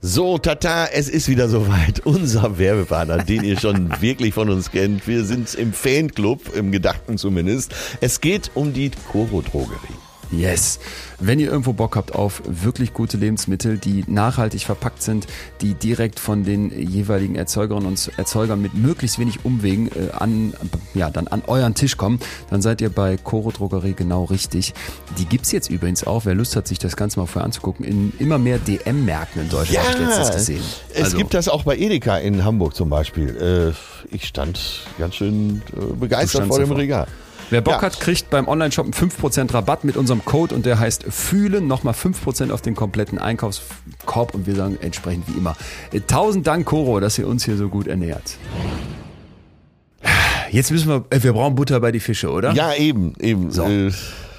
So, Tata, es ist wieder soweit. Unser Werbepartner, den ihr schon wirklich von uns kennt. Wir sind im Fanclub, im Gedachten zumindest. Es geht um die Coro Drogerie. Yes. Wenn ihr irgendwo Bock habt auf wirklich gute Lebensmittel, die nachhaltig verpackt sind, die direkt von den jeweiligen Erzeugerinnen und Erzeugern mit möglichst wenig Umwegen äh, an, ja, dann an euren Tisch kommen, dann seid ihr bei Coro Drogerie genau richtig. Die gibt's jetzt übrigens auch, wer Lust hat, sich das Ganze mal vorher anzugucken, in immer mehr DM-Märkten in Deutschland, habe ich letztens gesehen. es Also, gibt das auch bei Edeka in Hamburg zum Beispiel. Äh, ich stand ganz schön äh, begeistert vor dem davor. Regal. Wer Bock Ja. hat, kriegt beim Online-Shoppen 5% Rabatt mit unserem Code und der heißt Fühlen. Nochmal 5% auf den kompletten Einkaufskorb und wir sagen entsprechend wie immer. äh, Tausend Dank, Coro, dass ihr uns hier so gut ernährt. Jetzt müssen wir, äh, wir brauchen Butter bei die Fische, oder? Ja, eben, eben. So. Äh,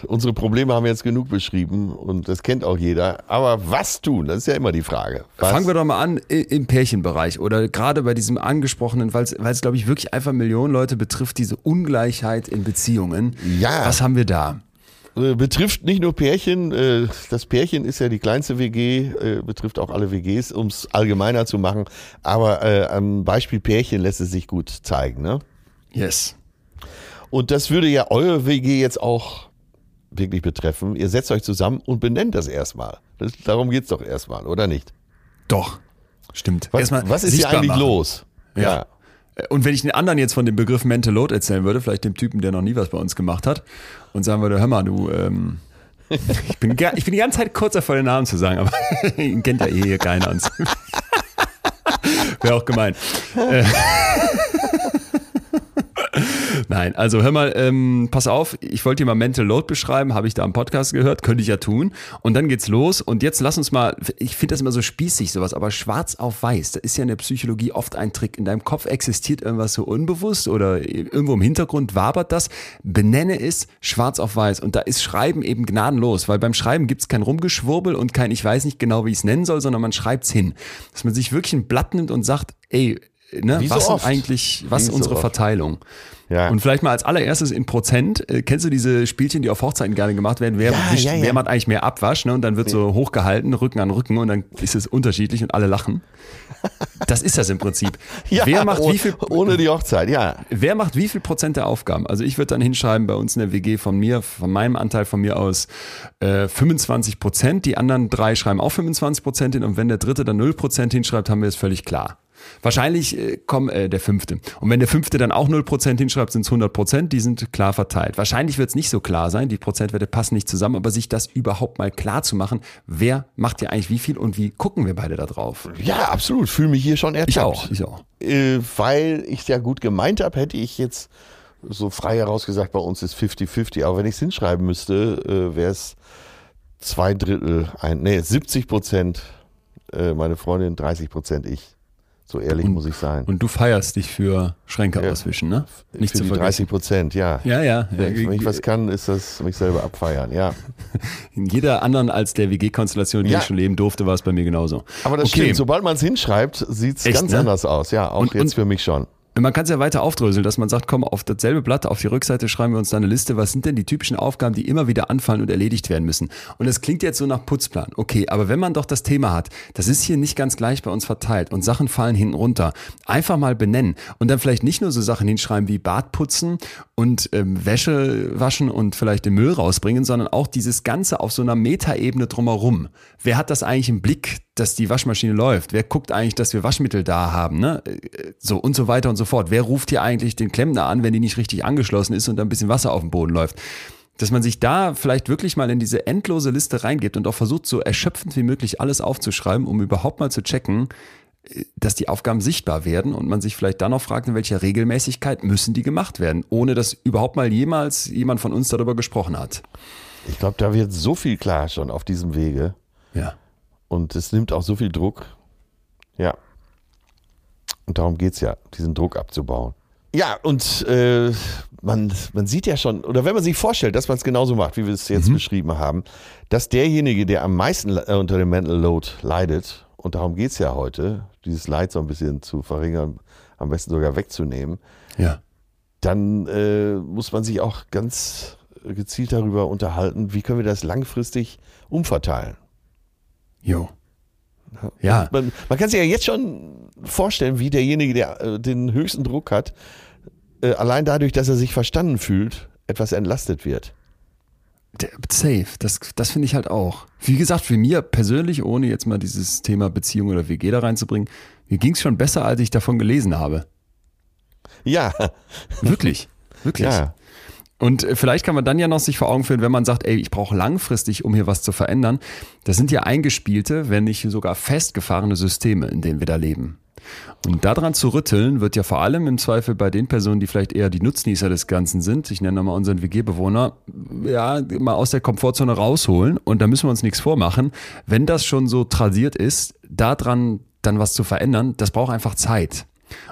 unsere Probleme haben wir jetzt genug beschrieben und das kennt auch jeder. Aber was tun? Das ist ja immer die Frage. Was? Fangen wir doch mal an im Pärchenbereich oder gerade bei diesem angesprochenen, weil es, glaube ich, wirklich einfach Millionen Leute betrifft, diese Ungleichheit in Beziehungen. Ja. Was haben wir da? Äh, betrifft nicht nur Pärchen, äh, das Pärchen ist ja die kleinste WG, äh, betrifft auch alle WGs, um es allgemeiner zu machen. Aber am Beispiel Pärchen lässt es sich gut zeigen. Ne? Yes. Und das würde ja eure WG jetzt auch wirklich betreffen. Ihr setzt euch zusammen und benennt das erstmal. Das, darum geht's doch erstmal, oder nicht? Doch. Stimmt. Was, was ist hier eigentlich machen. los? Ja. Und wenn ich den anderen jetzt von dem Begriff Mental Load erzählen würde, vielleicht dem Typen, der noch nie was bei uns gemacht hat, und sagen würde, hör mal, du, ähm, ich, bin, ich bin die ganze Zeit kurz davor, den Namen zu sagen, aber ihn kennt ja eh hier keiner. Wäre auch gemein. Nein, also hör mal, ähm, pass auf, ich wollte dir mal Mental Load beschreiben, habe ich da am Podcast gehört, könnte ich ja tun. Und dann geht's los und jetzt lass uns mal, ich finde das immer so spießig sowas, aber schwarz auf weiß, das ist ja in der Psychologie oft ein Trick. In deinem Kopf existiert irgendwas so unbewusst oder irgendwo im Hintergrund wabert das. Benenne es schwarz auf weiß und da ist Schreiben eben gnadenlos, weil beim Schreiben gibt's kein Rumgeschwurbel und kein, ich weiß nicht genau, wie ich es nennen soll, sondern man schreibt's hin. Dass man sich wirklich ein Blatt nimmt und sagt, ey, ne, so was oft. eigentlich, was Wie ist so unsere oft. Verteilung? Ja. Und vielleicht mal als allererstes in Prozent, äh, kennst du diese Spielchen, die auf Hochzeiten gerne gemacht werden? Wer, Ja, wischt, ja, wer macht eigentlich mehr Abwasch? Ne? Und dann wird so hochgehalten, Rücken an Rücken und dann ist es unterschiedlich und alle lachen. Das ist das im Prinzip. wer macht oh- wie viel Ohne die Hochzeit, ja. Wer macht wie viel Prozent der Aufgaben? Also ich würde dann hinschreiben, bei uns in der WG von mir, von meinem Anteil von mir aus äh, 25 Prozent. Die anderen drei schreiben auch 25 Prozent hin und wenn der dritte dann 0 Prozent hinschreibt, haben wir es völlig klar. Wahrscheinlich äh, komm, äh, der fünfte. Und wenn der fünfte dann auch 0 Prozent hinschreibt, sind es 100 Prozent, die sind klar verteilt. Wahrscheinlich wird es nicht so klar sein, die Prozentwerte passen nicht zusammen, aber sich das überhaupt mal klar zu machen, wer macht ja eigentlich wie viel und wie gucken wir beide da drauf? Ja, absolut. Fühle mich hier schon ertappt. Ich auch, ich auch. Äh, weil ich es ja gut gemeint habe, hätte ich jetzt so frei heraus gesagt, bei uns ist 50-50. Aber wenn ich es hinschreiben müsste, äh, wäre es zwei Drittel, ein, nee, 70 Prozent äh, meine Freundin, 30 Prozent ich. So ehrlich muss ich sein. Und du feierst dich für Schränke Ja. auswischen, ne? Nicht Für zu die vergessen. 30 Prozent, ja. Ja, ja. Wenn, ich- was kann, ist das mich selber abfeiern, ja. In jeder anderen als der WG-Konstellation, die Ja. ich schon leben durfte, war es bei mir genauso. Aber das okay. stimmt, sobald man es hinschreibt, sieht es ganz ne? anders aus. Ja, auch Und- jetzt und- für mich schon. Man kann es ja weiter aufdröseln, dass man sagt, komm, auf dasselbe Blatt, auf die Rückseite schreiben wir uns da eine Liste, was sind denn die typischen Aufgaben, die immer wieder anfallen und erledigt werden müssen. Und das klingt jetzt so nach Putzplan. Okay, aber wenn man doch das Thema hat, das ist hier nicht ganz gleich bei uns verteilt und Sachen fallen hinten runter, einfach mal benennen und dann vielleicht nicht nur so Sachen hinschreiben wie Bad putzen und ähm, Wäsche waschen und vielleicht den Müll rausbringen, sondern auch dieses Ganze auf so einer Metaebene drumherum. Wer hat das eigentlich im Blick, dass die Waschmaschine läuft? Wer guckt eigentlich, dass wir Waschmittel da haben? Ne? So und so weiter und so fort. Wer ruft hier eigentlich den Klempner an, wenn die nicht richtig angeschlossen ist und ein bisschen Wasser auf dem Boden läuft? Dass man sich da vielleicht wirklich mal in diese endlose Liste reingibt und auch versucht, so erschöpfend wie möglich alles aufzuschreiben, um überhaupt mal zu checken, äh, dass die Aufgaben sichtbar werden und man sich vielleicht dann noch fragt, in welcher Regelmäßigkeit müssen die gemacht werden, ohne dass überhaupt mal jemals jemand von uns darüber gesprochen hat. Ich glaube, da wird so viel klar schon auf diesem Wege. Ja. Und es nimmt auch so viel Druck. Ja. Und darum geht es ja, diesen Druck abzubauen. Ja, und äh, man, man sieht ja schon, oder wenn man sich vorstellt, dass man es genauso macht, wie wir es jetzt beschrieben haben, dass derjenige, der am meisten äh, unter dem Mental Load leidet, und darum geht es ja heute, dieses Leid so ein bisschen zu verringern, am besten sogar wegzunehmen, Ja. dann äh, muss man sich auch ganz gezielt darüber unterhalten, wie können wir das langfristig umverteilen. Jo. Ja. Man, man kann sich ja jetzt schon vorstellen, wie derjenige, der äh, den höchsten Druck hat, äh, allein dadurch, dass er sich verstanden fühlt, etwas entlastet wird. Safe, das, das finde ich halt auch. Wie gesagt, für mir persönlich, ohne jetzt mal dieses Thema Beziehung oder WG da reinzubringen, mir ging es schon besser, als ich davon gelesen habe. Ja, Wirklich, wirklich. ja, Und äh, vielleicht kann man dann ja noch sich vor Augen führen, wenn man sagt, ey, ich brauche langfristig, um hier was zu verändern. Das sind ja eingespielte, wenn nicht sogar festgefahrene Systeme, in denen wir da leben. Und daran zu rütteln, wird ja vor allem im Zweifel bei den Personen, die vielleicht eher die Nutznießer des Ganzen sind, ich nenne mal unseren WG-Bewohner, ja, mal aus der Komfortzone rausholen. Und da müssen wir uns nichts vormachen. Wenn das schon so tradiert ist, daran dann was zu verändern, das braucht einfach Zeit.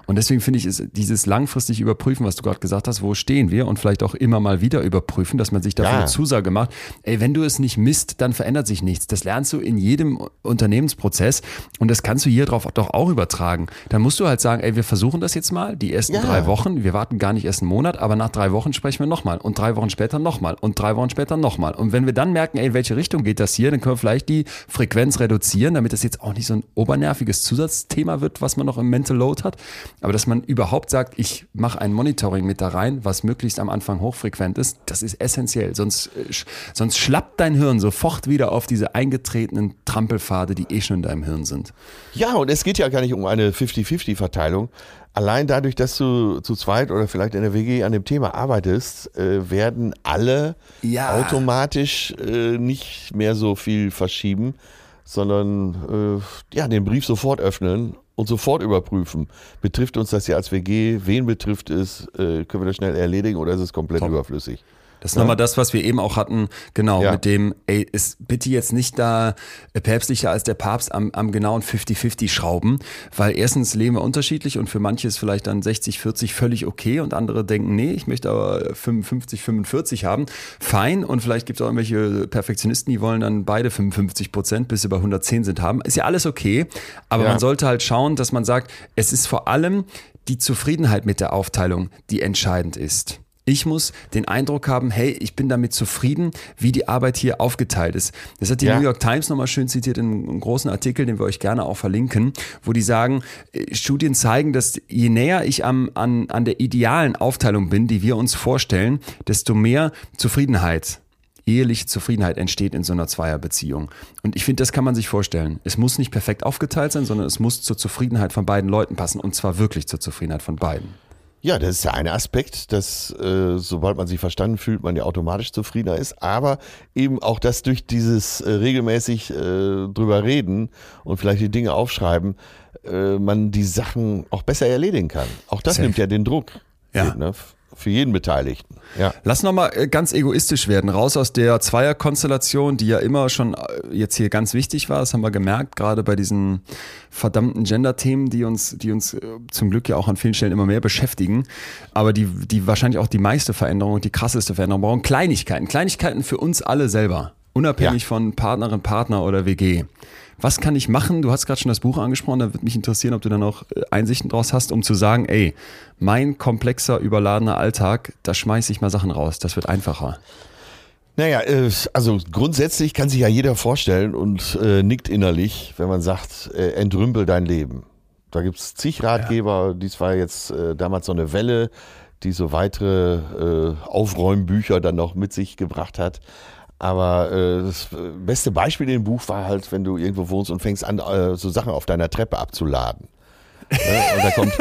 Und deswegen finde ich, ist dieses langfristig überprüfen, was du gerade gesagt hast, wo stehen wir und vielleicht auch immer mal wieder überprüfen, dass man sich dafür Ja. eine Zusage macht. Ey, wenn du es nicht misst, dann verändert sich nichts. Das lernst du in jedem Unternehmensprozess und das kannst du hier drauf doch auch übertragen. Dann musst du halt sagen, ey, wir versuchen das jetzt mal, die ersten Ja. drei Wochen. Wir warten gar nicht erst einen Monat, aber nach drei Wochen sprechen wir nochmal und drei Wochen später nochmal und drei Wochen später nochmal. Und wenn wir dann merken, ey, in welche Richtung geht das hier, dann können wir vielleicht die Frequenz reduzieren, damit das jetzt auch nicht so ein obernerviges Zusatzthema wird, was man noch im Mental Load hat. Aber dass man überhaupt sagt, ich mache ein Monitoring mit da rein, was möglichst am Anfang hochfrequent ist, das ist essentiell. Sonst, äh, sonst schlappt dein Hirn sofort wieder auf diese eingetretenen Trampelpfade, die eh schon in deinem Hirn sind. ja, und es geht ja gar nicht um eine 50-50-Verteilung. Allein dadurch, dass du zu zweit oder vielleicht in der WG an dem Thema arbeitest, äh, werden alle Ja. automatisch äh, nicht mehr so viel verschieben, sondern äh, ja, den Brief sofort öffnen und sofort überprüfen. Betrifft uns das ja als WG? Wen betrifft es? Äh, können wir das schnell erledigen oder ist es komplett Top. überflüssig? Das ist nochmal das, was wir eben auch hatten, genau, Ja. mit dem, ey, ist bitte jetzt nicht da äh, päpstlicher als der Papst am, am genauen 50-50 schrauben, weil erstens leben wir unterschiedlich und für manche ist vielleicht dann 60-40 völlig okay und andere denken, nee, ich möchte aber 55-45 haben. Fein und vielleicht gibt es auch irgendwelche Perfektionisten, die wollen dann beide 55 Prozent, bis sie bei 110 sind, haben. Ist ja alles okay, aber Ja. man sollte halt schauen, dass man sagt, es ist vor allem die Zufriedenheit mit der Aufteilung, die entscheidend ist. Ich muss den Eindruck haben, hey, ich bin damit zufrieden, wie die Arbeit hier aufgeteilt ist. Das hat die Ja. New York Times nochmal schön zitiert in einem großen Artikel, den wir euch gerne auch verlinken, wo die sagen, äh, Studien zeigen, dass je näher ich am, an, an der idealen Aufteilung bin, die wir uns vorstellen, desto mehr Zufriedenheit eheliche Zufriedenheit entsteht in so einer Zweierbeziehung. Und ich finde, das kann man sich vorstellen. Es muss nicht perfekt aufgeteilt sein, sondern es muss zur Zufriedenheit von beiden Leuten passen. Und zwar wirklich zur Zufriedenheit von beiden. Ja, das ist der eine Aspekt, dass äh, sobald man sich verstanden fühlt, man ja automatisch zufriedener ist, aber eben auch, dass durch dieses äh, regelmäßig äh, drüber reden und vielleicht die Dinge aufschreiben, äh, man die Sachen auch besser erledigen kann. Auch das Safe. nimmt ja den Druck Ja. ne, f- für jeden Beteiligten. Ja. Lass nochmal ganz egoistisch werden, raus aus der Zweierkonstellation, die ja immer schon äh, jetzt hier ganz wichtig war, das haben wir gemerkt, gerade bei diesen verdammten Gender-Themen, die uns, die uns äh, zum Glück ja auch an vielen Stellen immer mehr beschäftigen, aber die, die wahrscheinlich auch die meiste Veränderung und die krasseste Veränderung brauchen, Kleinigkeiten, Kleinigkeiten für uns alle selber, unabhängig Ja. von Partnerin, Partner oder WG. Was kann ich machen? Du hast gerade schon das Buch angesprochen, da würde mich interessieren, ob du da noch äh, Einsichten draus hast, um zu sagen, ey, mein komplexer, überladener Alltag, da schmeiße ich mal Sachen raus, das wird einfacher. Naja, äh, also grundsätzlich kann sich ja jeder vorstellen und äh, nickt innerlich, wenn man sagt, entrümpel dein Leben. Da gibt's zig Ratgeber, dies war jetzt damals so eine Welle, die so weitere Aufräumbücher dann noch mit sich gebracht hat. Aber äh, das beste Beispiel in dem Buch war halt, wenn du irgendwo wohnst und fängst an, äh, so Sachen auf deiner Treppe abzuladen. Ne? Und da kommt,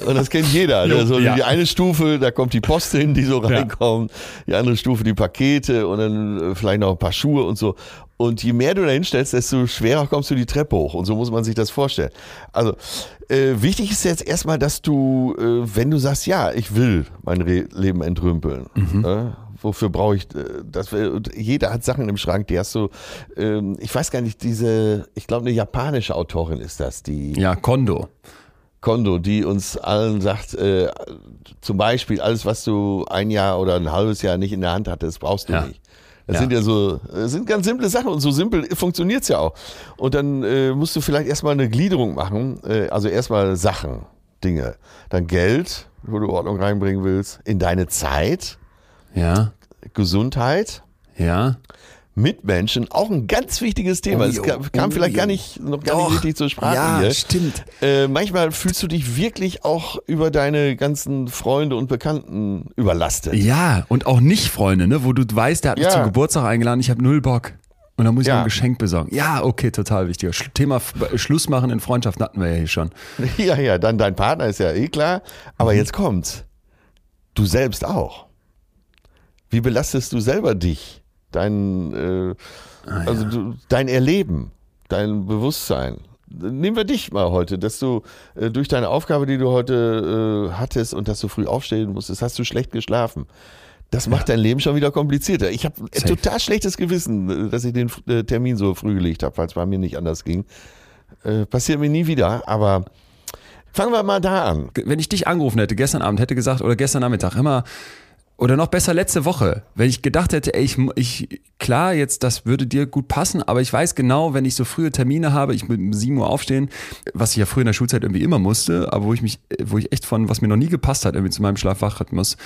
und das kennt jeder. Ne? So ja. Die eine Stufe, da kommt die Post hin, die so reinkommt. Die andere Stufe die Pakete und dann äh, vielleicht noch ein paar Schuhe und so. Und je mehr du da hinstellst, desto schwerer kommst du die Treppe hoch. Und so muss man sich das vorstellen. Also äh, wichtig ist jetzt erstmal, dass du, äh, wenn du sagst, ja, ich will mein Re Leben entrümpeln. Ne? Wofür brauche ich äh, das? und Jeder hat Sachen im Schrank, die hast du, ähm, ich weiß gar nicht, diese, ich glaube, eine japanische Autorin ist das, die Ja, Kondo. Kondo, die uns allen sagt, äh, zum Beispiel alles, was du ein Jahr oder ein halbes Jahr nicht in der Hand hattest, brauchst du Ja. nicht. Das Ja. sind ja so, das sind ganz simple Sachen und so simpel funktioniert's ja auch. Und dann äh, musst du vielleicht erstmal eine Gliederung machen, äh, also erstmal Sachen, Dinge, dann Geld, wo du Ordnung reinbringen willst, in deine Zeit, Ja, Gesundheit, ja. Mitmenschen, auch ein ganz wichtiges Thema. Oh, Das jo. kam, Oh, vielleicht jo. gar nicht, noch gar nicht richtig zur Sprache Ja, hier. stimmt. Äh, manchmal fühlst du dich wirklich auch über deine ganzen Freunde und Bekannten überlastet. Ja, und auch nicht Freunde, ne, wo du weißt, der hat mich Ja. zum Geburtstag eingeladen, ich habe null Bock. Und dann muss ich Ja. ein Geschenk besorgen. Ja, okay, total wichtig. Thema F Schluss machen in Freundschaften hatten wir ja hier schon. Ja, ja, dann dein Partner ist ja eh klar. Mhm. Aber jetzt kommt's. Du selbst auch. Wie belastest du selber dich? Dein, äh, Ah, also du, dein Erleben, dein Bewusstsein. Nehmen wir dich mal heute, dass du äh, durch deine Aufgabe, die du heute äh, hattest und dass du früh aufstehen musstest, hast du schlecht geschlafen. Das macht dein Leben schon wieder komplizierter. Ich habe total schlechtes Gewissen, dass ich den äh, Termin so früh gelegt habe, weil es bei mir nicht anders ging. Äh, passiert mir nie wieder, aber fangen wir mal da an. Wenn ich dich angerufen hätte, gestern Abend, hätte gesagt, oder gestern Nachmittag, immer, oder noch besser letzte Woche, wenn ich gedacht hätte, ey, ich, ich, klar, jetzt, das würde dir gut passen, aber ich weiß genau, wenn ich so frühe Termine habe, ich mit um 7 Uhr aufstehen, was ich ja früher in der Schulzeit irgendwie immer musste, aber wo ich mich, wo ich echt von, was mir noch nie gepasst hat, irgendwie zu meinem Schlaf-Wach-Rhythmus,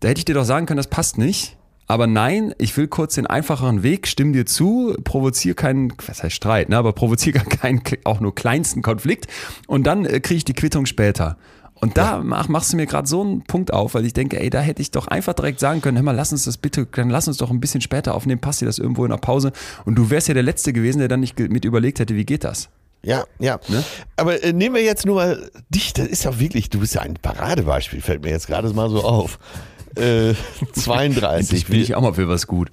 da hätte ich dir doch sagen können, das passt nicht. Aber nein, ich will kurz den einfacheren Weg, stimm dir zu, provoziere keinen, was heißt Streit, ne, aber provoziere gar keinen, auch nur kleinsten Konflikt und dann äh, kriege ich die Quittung später. Und da mach, machst du mir gerade so einen Punkt auf, weil ich denke, ey, da hätte ich doch einfach direkt sagen können, hör mal, lass uns das bitte, dann lass uns doch ein bisschen später aufnehmen, passt dir das irgendwo in der Pause. Und du wärst ja der Letzte gewesen, der dann nicht mit überlegt hätte, wie geht das? Ja, ja. Ne? Aber äh, nehmen wir jetzt nur mal dich, das ist ja wirklich, du bist ja ein Paradebeispiel, fällt mir jetzt gerade mal so auf. Äh, 32. Ich bin ich auch mal für was gut.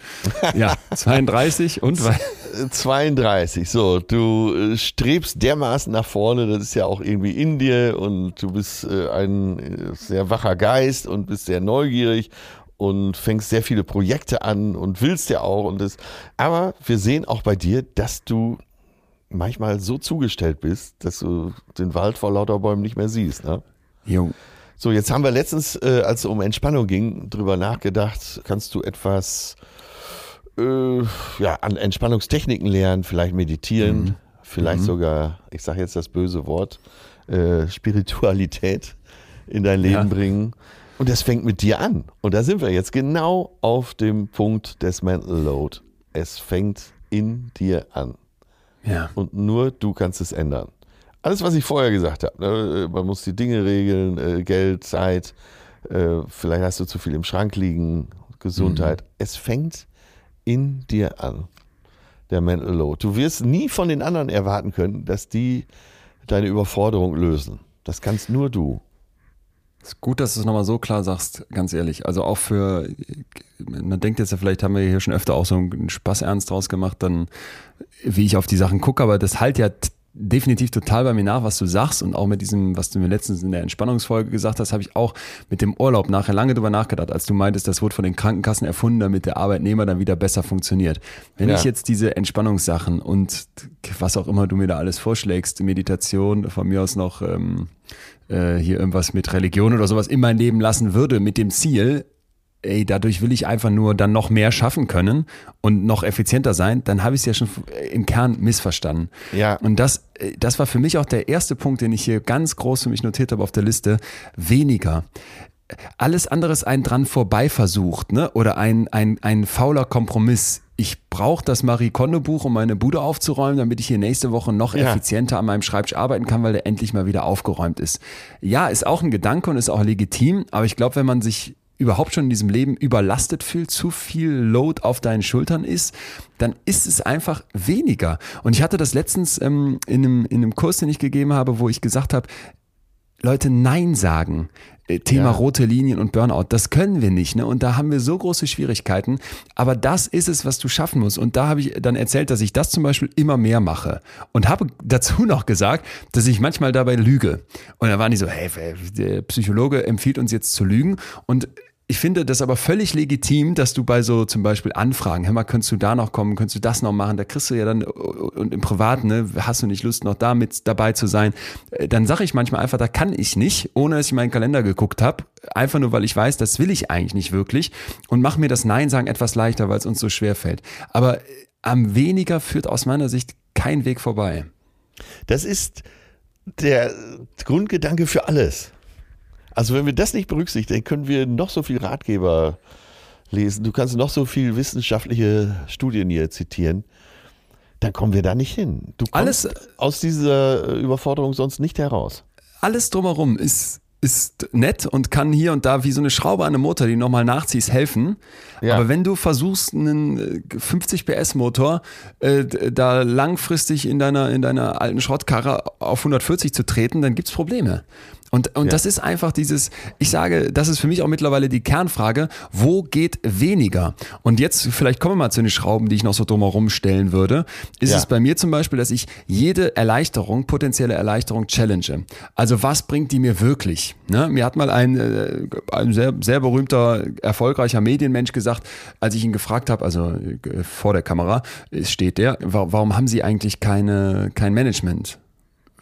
Ja, 32 und Äh, 32, so, du äh, strebst dermaßen nach vorne, das ist ja auch irgendwie in dir und du bist äh, ein äh, sehr wacher Geist und bist sehr neugierig und fängst sehr viele Projekte an und willst ja auch. Und das, aber wir sehen auch bei dir, dass du manchmal so zugestellt bist, dass du den Wald vor lauter Bäumen nicht mehr siehst. Ne? Jo. So, jetzt haben wir letztens, äh, als es um Entspannung ging, drüber nachgedacht, kannst du etwas äh, ja, an Entspannungstechniken lernen, vielleicht meditieren, Mhm. vielleicht sogar, ich sage jetzt das böse Wort, äh, Spiritualität in dein Leben Ja. bringen. Und das fängt mit dir an. Und da sind wir jetzt genau auf dem Punkt des Mental Load. Es fängt in dir an. Ja. Und nur du kannst es ändern. Alles, was ich vorher gesagt habe. Ne? Man muss die Dinge regeln, äh, Geld, Zeit, äh, vielleicht hast du zu viel im Schrank liegen, Gesundheit. Es fängt in dir an, der Mental Load. Du wirst nie von den anderen erwarten können, dass die deine Überforderung lösen. Das kannst nur du. Ist gut, dass du es nochmal so klar sagst, ganz ehrlich. Also auch für, man denkt jetzt ja, vielleicht haben wir hier schon öfter auch so einen Spaß ernst draus gemacht, dann wie ich auf die Sachen gucke, aber das halt ja definitiv total bei mir nach, was du sagst und auch mit diesem, was du mir letztens in der Entspannungsfolge gesagt hast, habe ich auch mit dem Urlaub nachher lange drüber nachgedacht, als du meintest, das wurde von den Krankenkassen erfunden, damit der Arbeitnehmer dann wieder besser funktioniert. Wenn Ja. ich jetzt diese Entspannungssachen und was auch immer du mir da alles vorschlägst, Meditation, von mir aus noch ähm, äh, hier irgendwas mit Religion oder sowas in mein Leben lassen würde, mit dem Ziel, ey, dadurch will ich einfach nur dann noch mehr schaffen können und noch effizienter sein, dann habe ich es ja schon im Kern missverstanden. Ja. Und das, äh, das war für mich auch der erste Punkt, den ich hier ganz groß für mich notiert habe auf der Liste. Weniger. Alles andere ist ein dran vorbei versucht, ne? Oder ein, ein, ein fauler Kompromiss. Ich brauche das Marie Kondo Buch, um meine Bude aufzuräumen, damit ich hier nächste Woche noch Ja. effizienter an meinem Schreibtisch arbeiten kann, weil der endlich mal wieder aufgeräumt ist. Ja, ist auch ein Gedanke und ist auch legitim, aber ich glaube, wenn man sich überhaupt schon in diesem Leben überlastet fühlt, zu viel Load auf deinen Schultern ist, dann ist es einfach weniger. Und ich hatte das letztens ähm, in, einem, in einem Kurs, den ich gegeben habe, wo ich gesagt habe, Leute Nein sagen. Äh, Thema Ja. rote Linien und Burnout, das können wir nicht. Ne? Und da haben wir so große Schwierigkeiten. Aber das ist es, was du schaffen musst. Und da habe ich dann erzählt, dass ich das zum Beispiel immer mehr mache. Und habe dazu noch gesagt, dass ich manchmal dabei lüge. Und da waren die so, hey, der Psychologe empfiehlt uns jetzt zu lügen. Und ich finde das aber völlig legitim, dass du bei so zum Beispiel Anfragen, hör mal, könntest du da noch kommen, könntest du das noch machen, da kriegst du ja dann, und im Privaten, ne, hast du nicht Lust, noch da mit dabei zu sein, Äh, dann sage ich manchmal einfach, da kann ich nicht, ohne dass ich meinen Kalender geguckt habe, einfach nur, weil ich weiß, das will ich eigentlich nicht wirklich und mache mir das Nein sagen etwas leichter, weil es uns so schwer fällt. Aber äh, am weniger führt aus meiner Sicht kein Weg vorbei. Das ist der Grundgedanke für alles. Also wenn wir das nicht berücksichtigen, können wir noch so viel Ratgeber lesen. Du kannst noch so viel wissenschaftliche Studien hier zitieren. Dann kommen wir da nicht hin. Du kommst Alles- aus dieser äh, Überforderung sonst nicht heraus. alles drumherum ist, ist nett und kann hier und da wie so eine Schraube an einem Motor, die du nochmal nachziehst, helfen. Ja. Aber wenn du versuchst, einen äh, 50 PS Motor äh, da langfristig in deiner, in deiner alten Schrottkarre auf 140 zu treten, dann gibt's Probleme. Und, und Ja. das ist einfach dieses, ich sage, das ist für mich auch mittlerweile die Kernfrage, wo geht weniger? Und jetzt, vielleicht kommen wir mal zu den Schrauben, die ich noch so drumherum stellen würde, ist Ja. es bei mir zum Beispiel, dass ich jede Erleichterung, potenzielle Erleichterung challenge. Also was bringt die mir wirklich? Ne? Mir hat mal ein, äh, ein sehr, sehr berühmter, erfolgreicher Medienmensch gesagt, als ich ihn gefragt habe, also äh, vor der Kamera steht der, wa- warum haben Sie eigentlich keine, kein Management?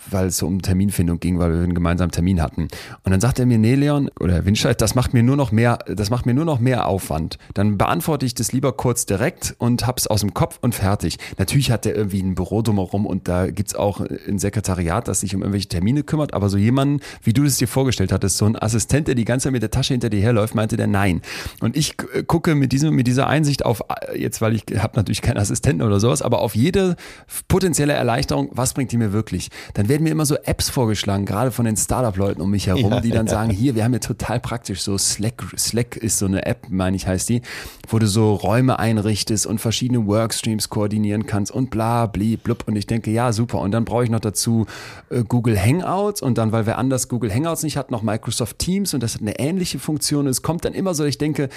Weil es so um Terminfindung ging, weil wir einen gemeinsamen Termin hatten. Und dann sagt er mir, nee, Leon, oder Herr Winscheid, das macht mir nur noch mehr, das macht mir nur noch mehr Aufwand. Dann beantworte ich das lieber kurz direkt und hab's aus dem Kopf und fertig. Natürlich hat er irgendwie ein Büro drumherum und da gibt's auch ein Sekretariat, das sich um irgendwelche Termine kümmert, aber so jemanden, wie du es dir vorgestellt hattest, so ein Assistent, der die ganze Zeit mit der Tasche hinter dir herläuft, meinte der nein. Und ich äh, gucke mit diesem, mit dieser Einsicht auf, äh, jetzt weil ich habe natürlich keinen Assistenten oder sowas, aber auf jede potenzielle Erleichterung, was bringt die mir wirklich? Dann werden mir immer so Apps vorgeschlagen, gerade von den Startup-Leuten um mich herum, Ja, die dann ja. sagen, hier, wir haben ja total praktisch so Slack, Slack ist so eine App, meine ich, heißt die, wo du so Räume einrichtest und verschiedene Workstreams koordinieren kannst und bla, bli, blub. Und ich denke, ja, super. Und dann brauche ich noch dazu äh, Google Hangouts und dann, weil wer anders Google Hangouts nicht hat, noch Microsoft Teams und das hat eine ähnliche Funktion. Es kommt dann immer so, ich denke,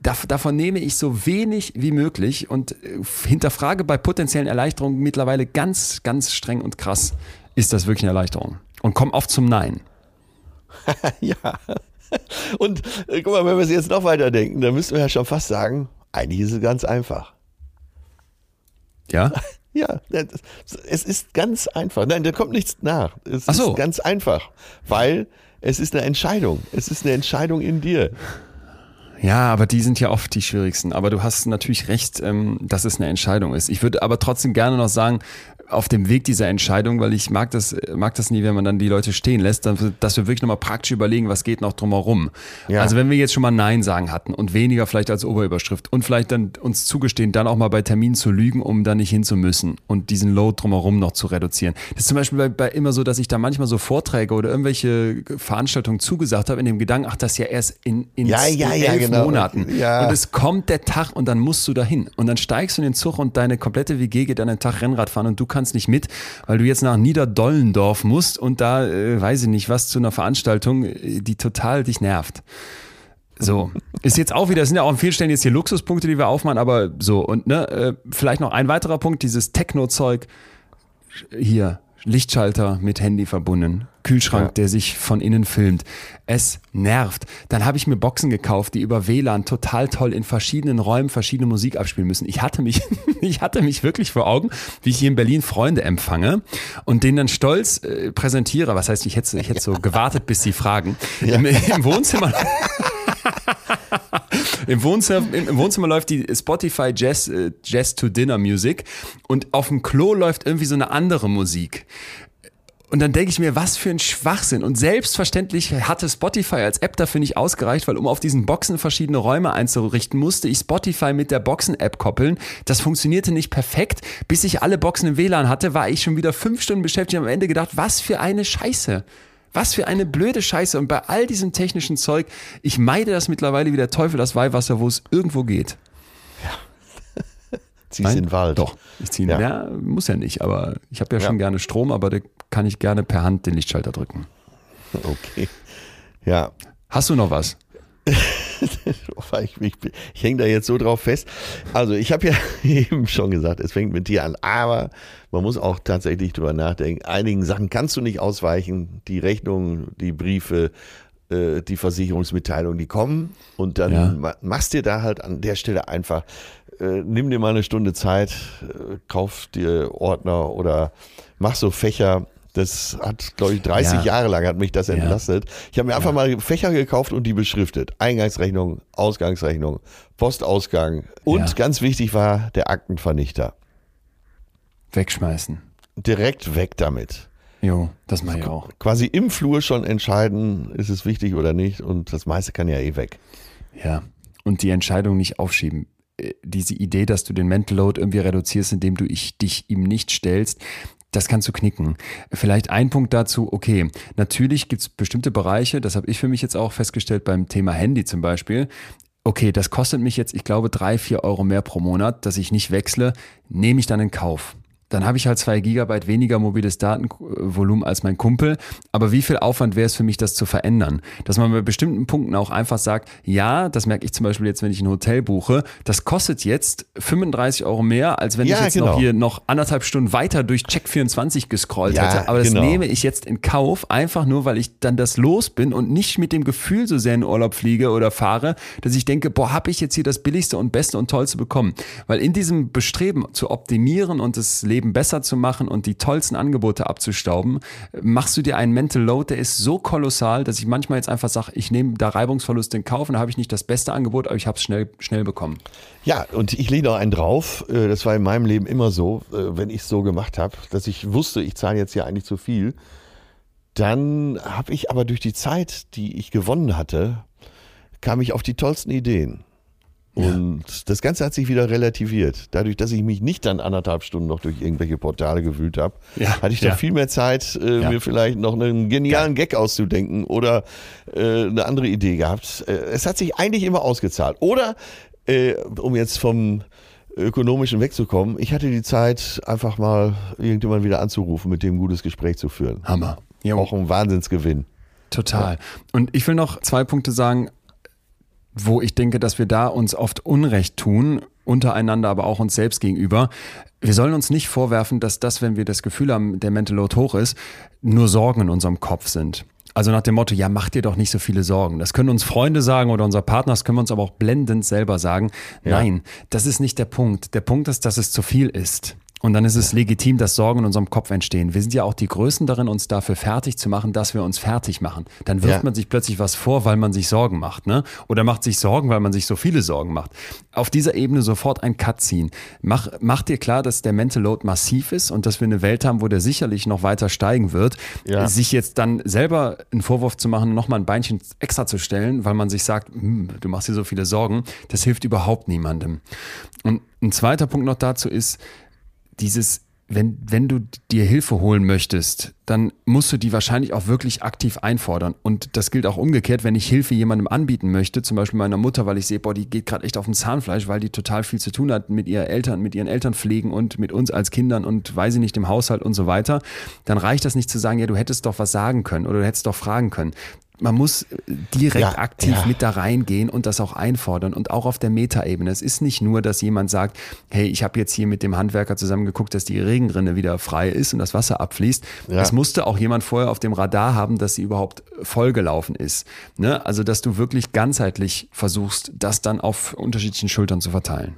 Dav- Davon nehme ich so wenig wie möglich und äh, hinterfrage bei potenziellen Erleichterungen mittlerweile ganz, ganz streng und krass, ist das wirklich eine Erleichterung? Und komme oft zum Nein. ja. Und äh, guck mal, wenn wir es jetzt noch weiter denken, dann müssten wir ja schon fast sagen, eigentlich ist es ganz einfach. Ja? Ja, es ist ganz einfach. Nein, da kommt nichts nach. Es Ach so. ist ganz einfach, weil es ist eine Entscheidung. Es ist eine Entscheidung in dir. Ja, aber die sind ja oft die schwierigsten. Aber du hast natürlich recht, ähm, dass es eine Entscheidung ist. Ich würde aber trotzdem gerne noch sagen, auf dem Weg dieser Entscheidung, weil ich mag das, mag das nie, wenn man dann die Leute stehen lässt, dann- dass wir wirklich nochmal praktisch überlegen, was geht noch drumherum. Ja. Also wenn wir jetzt schon mal Nein sagen hatten und weniger vielleicht als Oberüberschrift und vielleicht dann uns zugestehen, dann auch mal bei Terminen zu lügen, um da nicht hin zu müssen und diesen Load drumherum noch zu reduzieren. Das ist zum Beispiel bei, bei immer so, dass ich da manchmal so Vorträge oder irgendwelche Veranstaltungen zugesagt habe in dem Gedanken, ach, das ist ja erst in, in, Ja, ja, in elf genau. Monaten. Und es kommt der Tag und dann musst du dahin. Und dann steigst du in den Zug und deine komplette WG geht an den Tag Rennrad fahren und du kannst nicht mit, weil du jetzt nach Niederdollendorf musst und da, äh, weiß ich nicht, was zu einer Veranstaltung, äh, die total dich nervt. So, ist jetzt auch wieder, sind ja auch an vielen Stellen jetzt hier Luxuspunkte, die wir aufmachen, aber so, und ne, äh, vielleicht noch ein weiterer Punkt, dieses Techno-Zeug, hier, Lichtschalter mit Handy verbunden, Kühlschrank, Ja. der sich von innen filmt. Es nervt. Dann habe ich mir Boxen gekauft, die über WLAN total toll in verschiedenen Räumen verschiedene Musik abspielen müssen. Ich hatte mich, ich hatte mich wirklich vor Augen, wie ich hier in Berlin Freunde empfange und denen dann stolz äh, präsentiere. Was heißt, ich hätte, ich hätte so gewartet, bis sie fragen. Im, Im Wohnzimmer. Im Wohnzimmer, im, im Wohnzimmer läuft die Spotify Jazz, äh, Jazz to Dinner Music und auf dem Klo läuft irgendwie so eine andere Musik. Und dann denke ich mir, was für ein Schwachsinn. Und selbstverständlich hatte Spotify als App dafür nicht ausgereicht, weil um auf diesen Boxen verschiedene Räume einzurichten, musste ich Spotify mit der Boxen-App koppeln. Das funktionierte nicht perfekt. Bis ich alle Boxen im WLAN hatte, war ich schon wieder fünf Stunden beschäftigt und am Ende gedacht, was für eine Scheiße. Was für eine blöde Scheiße. Und bei all diesem technischen Zeug, ich meide das mittlerweile wie der Teufel das Weihwasser, wo es irgendwo geht. Ziehst in den Wald. Doch. Ich ziehe, Ja. ja. muss ja nicht, aber ich habe ja, Ja. schon gerne Strom, aber da kann ich gerne per Hand den Lichtschalter drücken. Okay. Ja. Hast du noch was? Ich, ich, ich hänge da jetzt so drauf fest. Also ich habe ja eben schon gesagt, es fängt mit dir an, aber man muss auch tatsächlich drüber nachdenken. Einigen Sachen kannst du nicht ausweichen. Die Rechnungen, die Briefe, äh, die Versicherungsmitteilungen, die kommen und dann Ja. ma- machst dir da halt an der Stelle einfach, äh, nimm dir mal eine Stunde Zeit, äh, kauf dir Ordner oder mach so Fächer. Das hat, glaube ich, 30 Ja. Jahre lang hat mich das Ja. entlastet. Ich habe mir einfach mal Fächer gekauft und die beschriftet. Eingangsrechnung, Ausgangsrechnung, Postausgang und Ja. ganz wichtig war der Aktenvernichter. Wegschmeißen. Direkt weg damit. Jo, das mache ich auch. Quasi im Flur schon entscheiden, ist es wichtig oder nicht und das meiste kann ja eh weg. Ja. Und die Entscheidung nicht aufschieben. Äh, Diese Idee, dass du den Mental Load irgendwie reduzierst, indem du ich, dich ihm nicht stellst, das kannst du knicken. Vielleicht ein Punkt dazu, okay, natürlich gibt es bestimmte Bereiche, das habe ich für mich jetzt auch festgestellt beim Thema Handy zum Beispiel. Okay, das kostet mich jetzt, ich glaube, drei, vier Euro mehr pro Monat, dass ich nicht wechsle, nehme ich dann in Kauf. Dann habe ich halt zwei Gigabyte weniger mobiles Datenvolumen als mein Kumpel. Aber wie viel Aufwand wäre es für mich, das zu verändern? Dass man bei bestimmten Punkten auch einfach sagt, ja, das merke ich zum Beispiel jetzt, wenn ich ein Hotel buche, das kostet jetzt 35 Euro mehr, als wenn Ja, ich jetzt genau. noch hier noch anderthalb Stunden weiter durch Check24 gescrollt Ja, hätte. Aber das genau. nehme ich jetzt in Kauf, einfach nur, weil ich dann das los bin und nicht mit dem Gefühl so sehr in Urlaub fliege oder fahre, dass ich denke, boah, habe ich jetzt hier das Billigste und Beste und Tollste bekommen. Weil in diesem Bestreben zu optimieren und das Leben besser zu machen und die tollsten Angebote abzustauben, machst du dir einen Mental Load, der ist so kolossal, dass ich manchmal jetzt einfach sage, ich nehme da Reibungsverlust in Kauf und da habe ich nicht das beste Angebot, aber ich habe es schnell, schnell bekommen. Ja, und ich lege noch einen drauf. Äh, Das war in meinem Leben immer so, äh, wenn ich es so gemacht habe, dass ich wusste, ich zahle jetzt ja eigentlich zu viel. Dann habe ich aber durch die Zeit, die ich gewonnen hatte, kam ich auf die tollsten Ideen. Und das Ganze hat sich wieder relativiert. Dadurch, dass ich mich nicht dann anderthalb Stunden noch durch irgendwelche Portale gewühlt habe, Ja, hatte ich dann ja. viel mehr Zeit, äh, Ja. mir vielleicht noch einen genialen Gag auszudenken oder äh, eine andere Idee gehabt. Äh, es hat sich eigentlich immer ausgezahlt. Oder, äh, um jetzt vom ökonomischen wegzukommen, ich hatte die Zeit, einfach mal irgendjemand wieder anzurufen, mit dem ein gutes Gespräch zu führen. Hammer. Auch ein Wahnsinnsgewinn. Total. Und ich will noch zwei Punkte sagen, wo ich denke, dass wir da uns oft Unrecht tun, untereinander, aber auch uns selbst gegenüber. Wir sollen uns nicht vorwerfen, dass das, wenn wir das Gefühl haben, der Mental Load hoch ist, nur Sorgen in unserem Kopf sind. Also nach dem Motto, ja, mach dir doch nicht so viele Sorgen. Das können uns Freunde sagen oder unser Partner, das können wir uns aber auch blendend selber sagen. Nein, das ist nicht der Punkt. Der Punkt ist, dass es zu viel ist. Und dann ist es legitim, dass Sorgen in unserem Kopf entstehen. Wir sind ja auch die Größten darin, uns dafür fertig zu machen, dass wir uns fertig machen. Dann wirft Ja. man sich plötzlich was vor, weil man sich Sorgen macht, ne? Oder macht sich Sorgen, weil man sich so viele Sorgen macht. Auf dieser Ebene sofort ein Cut ziehen. Mach, mach dir klar, dass der Mental Load massiv ist und dass wir eine Welt haben, wo der sicherlich noch weiter steigen wird. Ja. Sich jetzt dann selber einen Vorwurf zu machen, nochmal ein Beinchen extra zu stellen, weil man sich sagt, hm, du machst dir so viele Sorgen, das hilft überhaupt niemandem. Und ein zweiter Punkt noch dazu ist, dieses, wenn, wenn du dir Hilfe holen möchtest, dann musst du die wahrscheinlich auch wirklich aktiv einfordern. Und das gilt auch umgekehrt, wenn ich Hilfe jemandem anbieten möchte, zum Beispiel meiner Mutter, weil ich sehe, boah, die geht gerade echt auf dem Zahnfleisch, weil die total viel zu tun hat mit ihren Eltern, mit ihren Eltern pflegen und mit uns als Kindern und weiß ich nicht, im Haushalt und so weiter, dann reicht das nicht zu sagen, ja, du hättest doch was sagen können oder du hättest doch fragen können. Man muss direkt Ja, aktiv ja. mit da reingehen und das auch einfordern und auch auf der Metaebene. Es ist nicht nur, dass jemand sagt, hey, ich habe jetzt hier mit dem Handwerker zusammen geguckt, dass die Regenrinne wieder frei ist und das Wasser abfließt. Ja. Es musste auch jemand vorher auf dem Radar haben, dass sie überhaupt vollgelaufen ist. Ne? Also, dass du wirklich ganzheitlich versuchst, das dann auf unterschiedlichen Schultern zu verteilen.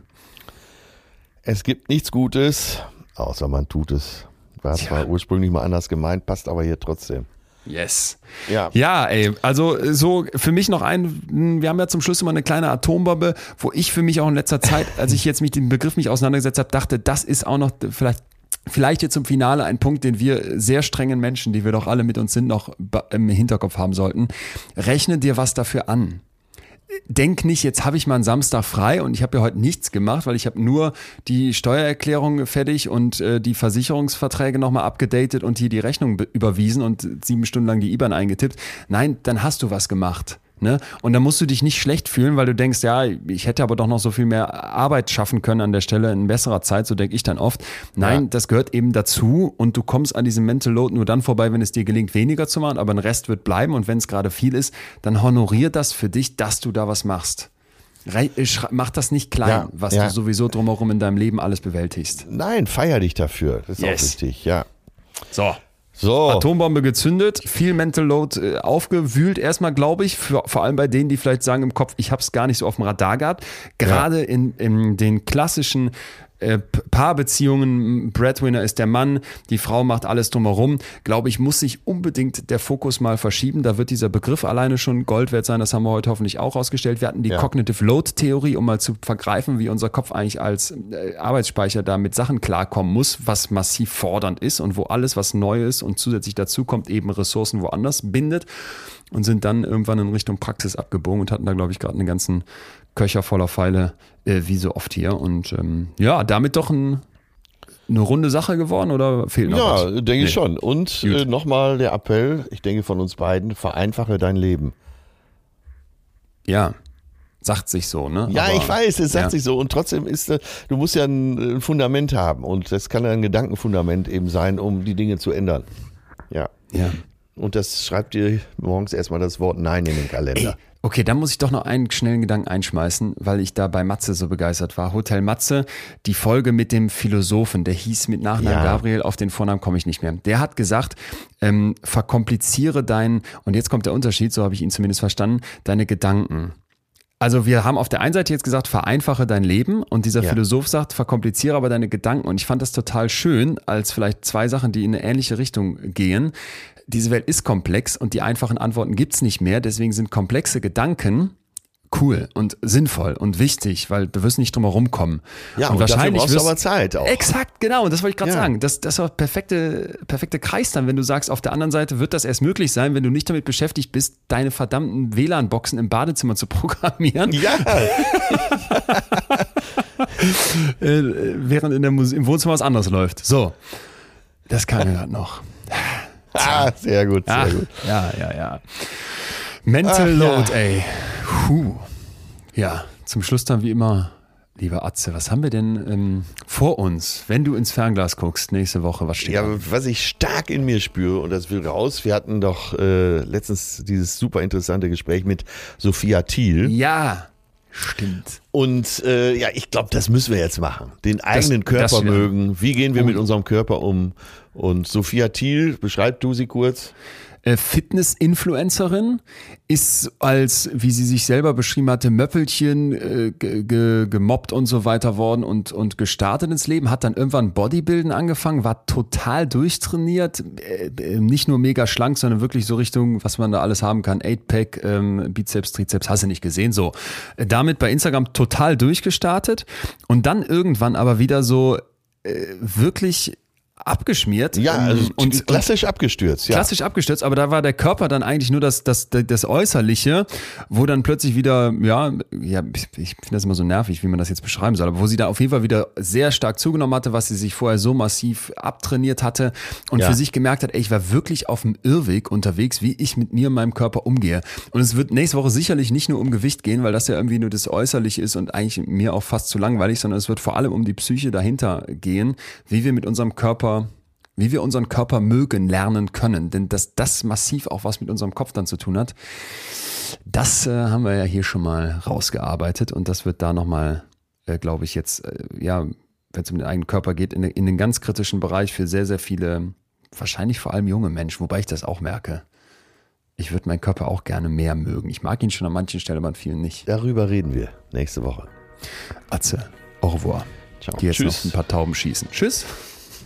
Es gibt nichts Gutes, außer man tut es. War zwar ursprünglich mal anders gemeint, passt aber hier trotzdem. Yes. Ja. Ja, ey, also so für mich noch ein, wir haben ja zum Schluss immer eine kleine Atombombe, wo ich für mich auch in letzter Zeit, als ich jetzt mit dem Begriff mich auseinandergesetzt habe, dachte, das ist auch noch vielleicht Vielleicht jetzt zum Finale ein Punkt, den wir sehr strengen Menschen, die wir doch alle mit uns sind, noch im Hinterkopf haben sollten. Rechne dir was dafür an denk nicht, jetzt habe ich mal einen Samstag frei und ich habe ja heute nichts gemacht, weil ich habe nur die Steuererklärung fertig und äh, die Versicherungsverträge nochmal abgedatet und hier die Rechnung be- überwiesen und sieben Stunden lang die IBAN eingetippt. Nein, dann hast du was gemacht. Ne? Und dann musst du dich nicht schlecht fühlen, weil du denkst, ja, ich hätte aber doch noch so viel mehr Arbeit schaffen können an der Stelle in besserer Zeit, so denke ich dann oft. Nein, Ja. das gehört eben dazu und du kommst an diesem Mental Load nur dann vorbei, wenn es dir gelingt, weniger zu machen, aber ein Rest wird bleiben und wenn es gerade viel ist, dann honorier das für dich, dass du da was machst. Äh, Mach das nicht klein, Ja, was ja. du sowieso drumherum in deinem Leben alles bewältigst. Nein, feier dich dafür. Das ist Yes. auch wichtig, ja. So. So. Atombombe gezündet, viel Mental Load äh, aufgewühlt. Erstmal glaube ich, für, vor allem bei denen, die vielleicht sagen im Kopf, ich habe es gar nicht so auf dem Radar gehabt. Gerade in, in den klassischen äh, Paarbeziehungen, Breadwinner ist der Mann, die Frau macht alles drumherum, glaube ich, muss sich unbedingt der Fokus mal verschieben. Da wird dieser Begriff alleine schon Gold wert sein. Das haben wir heute hoffentlich auch rausgestellt. Wir hatten die Ja. Cognitive Load Theorie, um mal zu vergreifen, wie unser Kopf eigentlich als äh, Arbeitsspeicher da mit Sachen klarkommen muss, was massiv fordernd ist und wo alles, was neu ist und zusätzlich dazu kommt, eben Ressourcen woanders bindet und sind dann irgendwann in Richtung Praxis abgebogen und hatten da, glaube ich, gerade einen ganzen Köcher voller Pfeile, äh, wie so oft hier. Und ähm, ja, damit doch ein, eine runde Sache geworden oder fehlt noch was? Ja, denke ich Nee. schon. Und äh, nochmal der Appell, ich denke von uns beiden, vereinfache dein Leben. Ja, sagt sich so, ne? Ja, Aber- ich weiß, es sagt ja. sich so. Und trotzdem ist, äh, du musst ja ein, ein Fundament haben. Und das kann ein Gedankenfundament eben sein, um die Dinge zu ändern. Ja. Ja. Und das schreibt dir morgens erstmal das Wort Nein in den Kalender. Okay, dann muss ich doch noch einen schnellen Gedanken einschmeißen, weil ich da bei Matze so begeistert war. Hotel Matze, die Folge mit dem Philosophen, der hieß mit Nachnamen Ja. Gabriel, auf den Vornamen komme ich nicht mehr. Der hat gesagt, ähm, verkompliziere dein, und jetzt kommt der Unterschied, so habe ich ihn zumindest verstanden, deine Gedanken. Also wir haben auf der einen Seite jetzt gesagt, vereinfache dein Leben und dieser Ja. Philosoph sagt, verkompliziere aber deine Gedanken. Und ich fand das total schön, als vielleicht zwei Sachen, die in eine ähnliche Richtung gehen. Diese Welt ist komplex und die einfachen Antworten gibt's nicht mehr. Deswegen sind komplexe Gedanken cool und sinnvoll und wichtig, weil du wirst nicht drum herum kommen. Ja, und, und dafür brauchst du aber Zeit auch. Exakt, genau. Und das wollte ich gerade Ja. sagen. Das, das ist auch perfekte, perfekte Kreis dann, wenn du sagst, auf der anderen Seite wird das erst möglich sein, wenn du nicht damit beschäftigt bist, deine verdammten WLAN-Boxen im Badezimmer zu programmieren, Ja, äh, während in der Musik, im Wohnzimmer was anderes läuft. So. Das kam mir gerade noch. Ah, sehr gut, sehr Ach, gut. ja, ja, ja. Mental Ach, ja. Load, ey. Puh. Ja, zum Schluss dann wie immer, lieber Atze, was haben wir denn ähm, vor uns, wenn du ins Fernglas guckst nächste Woche? Was steht Ja, da? was ich stark in mir spüre, und das will raus, wir hatten doch äh, letztens dieses super interessante Gespräch mit Sophia Thiel. Ja, stimmt. Und äh, ja, ich glaube, das müssen wir jetzt machen. Den eigenen das Körper wir- mögen. Wie gehen wir Oh. mit unserem Körper um? Und Sophia Thiel, beschreib du sie kurz. Äh, Fitness-Influencerin, ist als, wie sie sich selber beschrieben hatte, Möppelchen äh, gemobbt und so weiter worden und, und gestartet ins Leben, hat dann irgendwann Bodybuilden angefangen, war total durchtrainiert, äh, äh nicht nur mega schlank, sondern wirklich so Richtung, was man da alles haben kann, 8-Pack, ähm, Bizeps, Trizeps, hast du nicht gesehen, so. Äh, damit bei Instagram total durchgestartet und dann irgendwann aber wieder so äh, wirklich abgeschmiert. Ja, ähm, also und klassisch abgestürzt. Ja. Klassisch abgestürzt, aber da war der Körper dann eigentlich nur das, das, das Äußerliche, wo dann plötzlich wieder, ja, ja ich finde das immer so nervig, wie man das jetzt beschreiben soll, aber wo sie da auf jeden Fall wieder sehr stark zugenommen hatte, was sie sich vorher so massiv abtrainiert hatte und ja. für sich gemerkt hat, ey, ich war wirklich auf dem Irrweg unterwegs, wie ich mit mir und meinem Körper umgehe. Und es wird nächste Woche sicherlich nicht nur um Gewicht gehen, weil das ja irgendwie nur das Äußerliche ist und eigentlich mir auch fast zu langweilig, sondern es wird vor allem um die Psyche dahinter gehen, wie wir mit unserem Körper Körper, wie wir unseren Körper mögen lernen können. Denn dass das massiv auch was mit unserem Kopf dann zu tun hat, das äh, haben wir ja hier schon mal rausgearbeitet und das wird da nochmal, äh, glaube ich, jetzt, äh, ja, wenn es um den eigenen Körper geht, in, in den ganz kritischen Bereich für sehr, sehr viele, wahrscheinlich vor allem junge Menschen, wobei ich das auch merke. Ich würde meinen Körper auch gerne mehr mögen. Ich mag ihn schon an manchen Stellen, aber an vielen nicht. Darüber reden wir nächste Woche. Atze, au revoir. Ciao. Die jetzt Tschüss. noch ein paar Tauben schießen. Tschüss.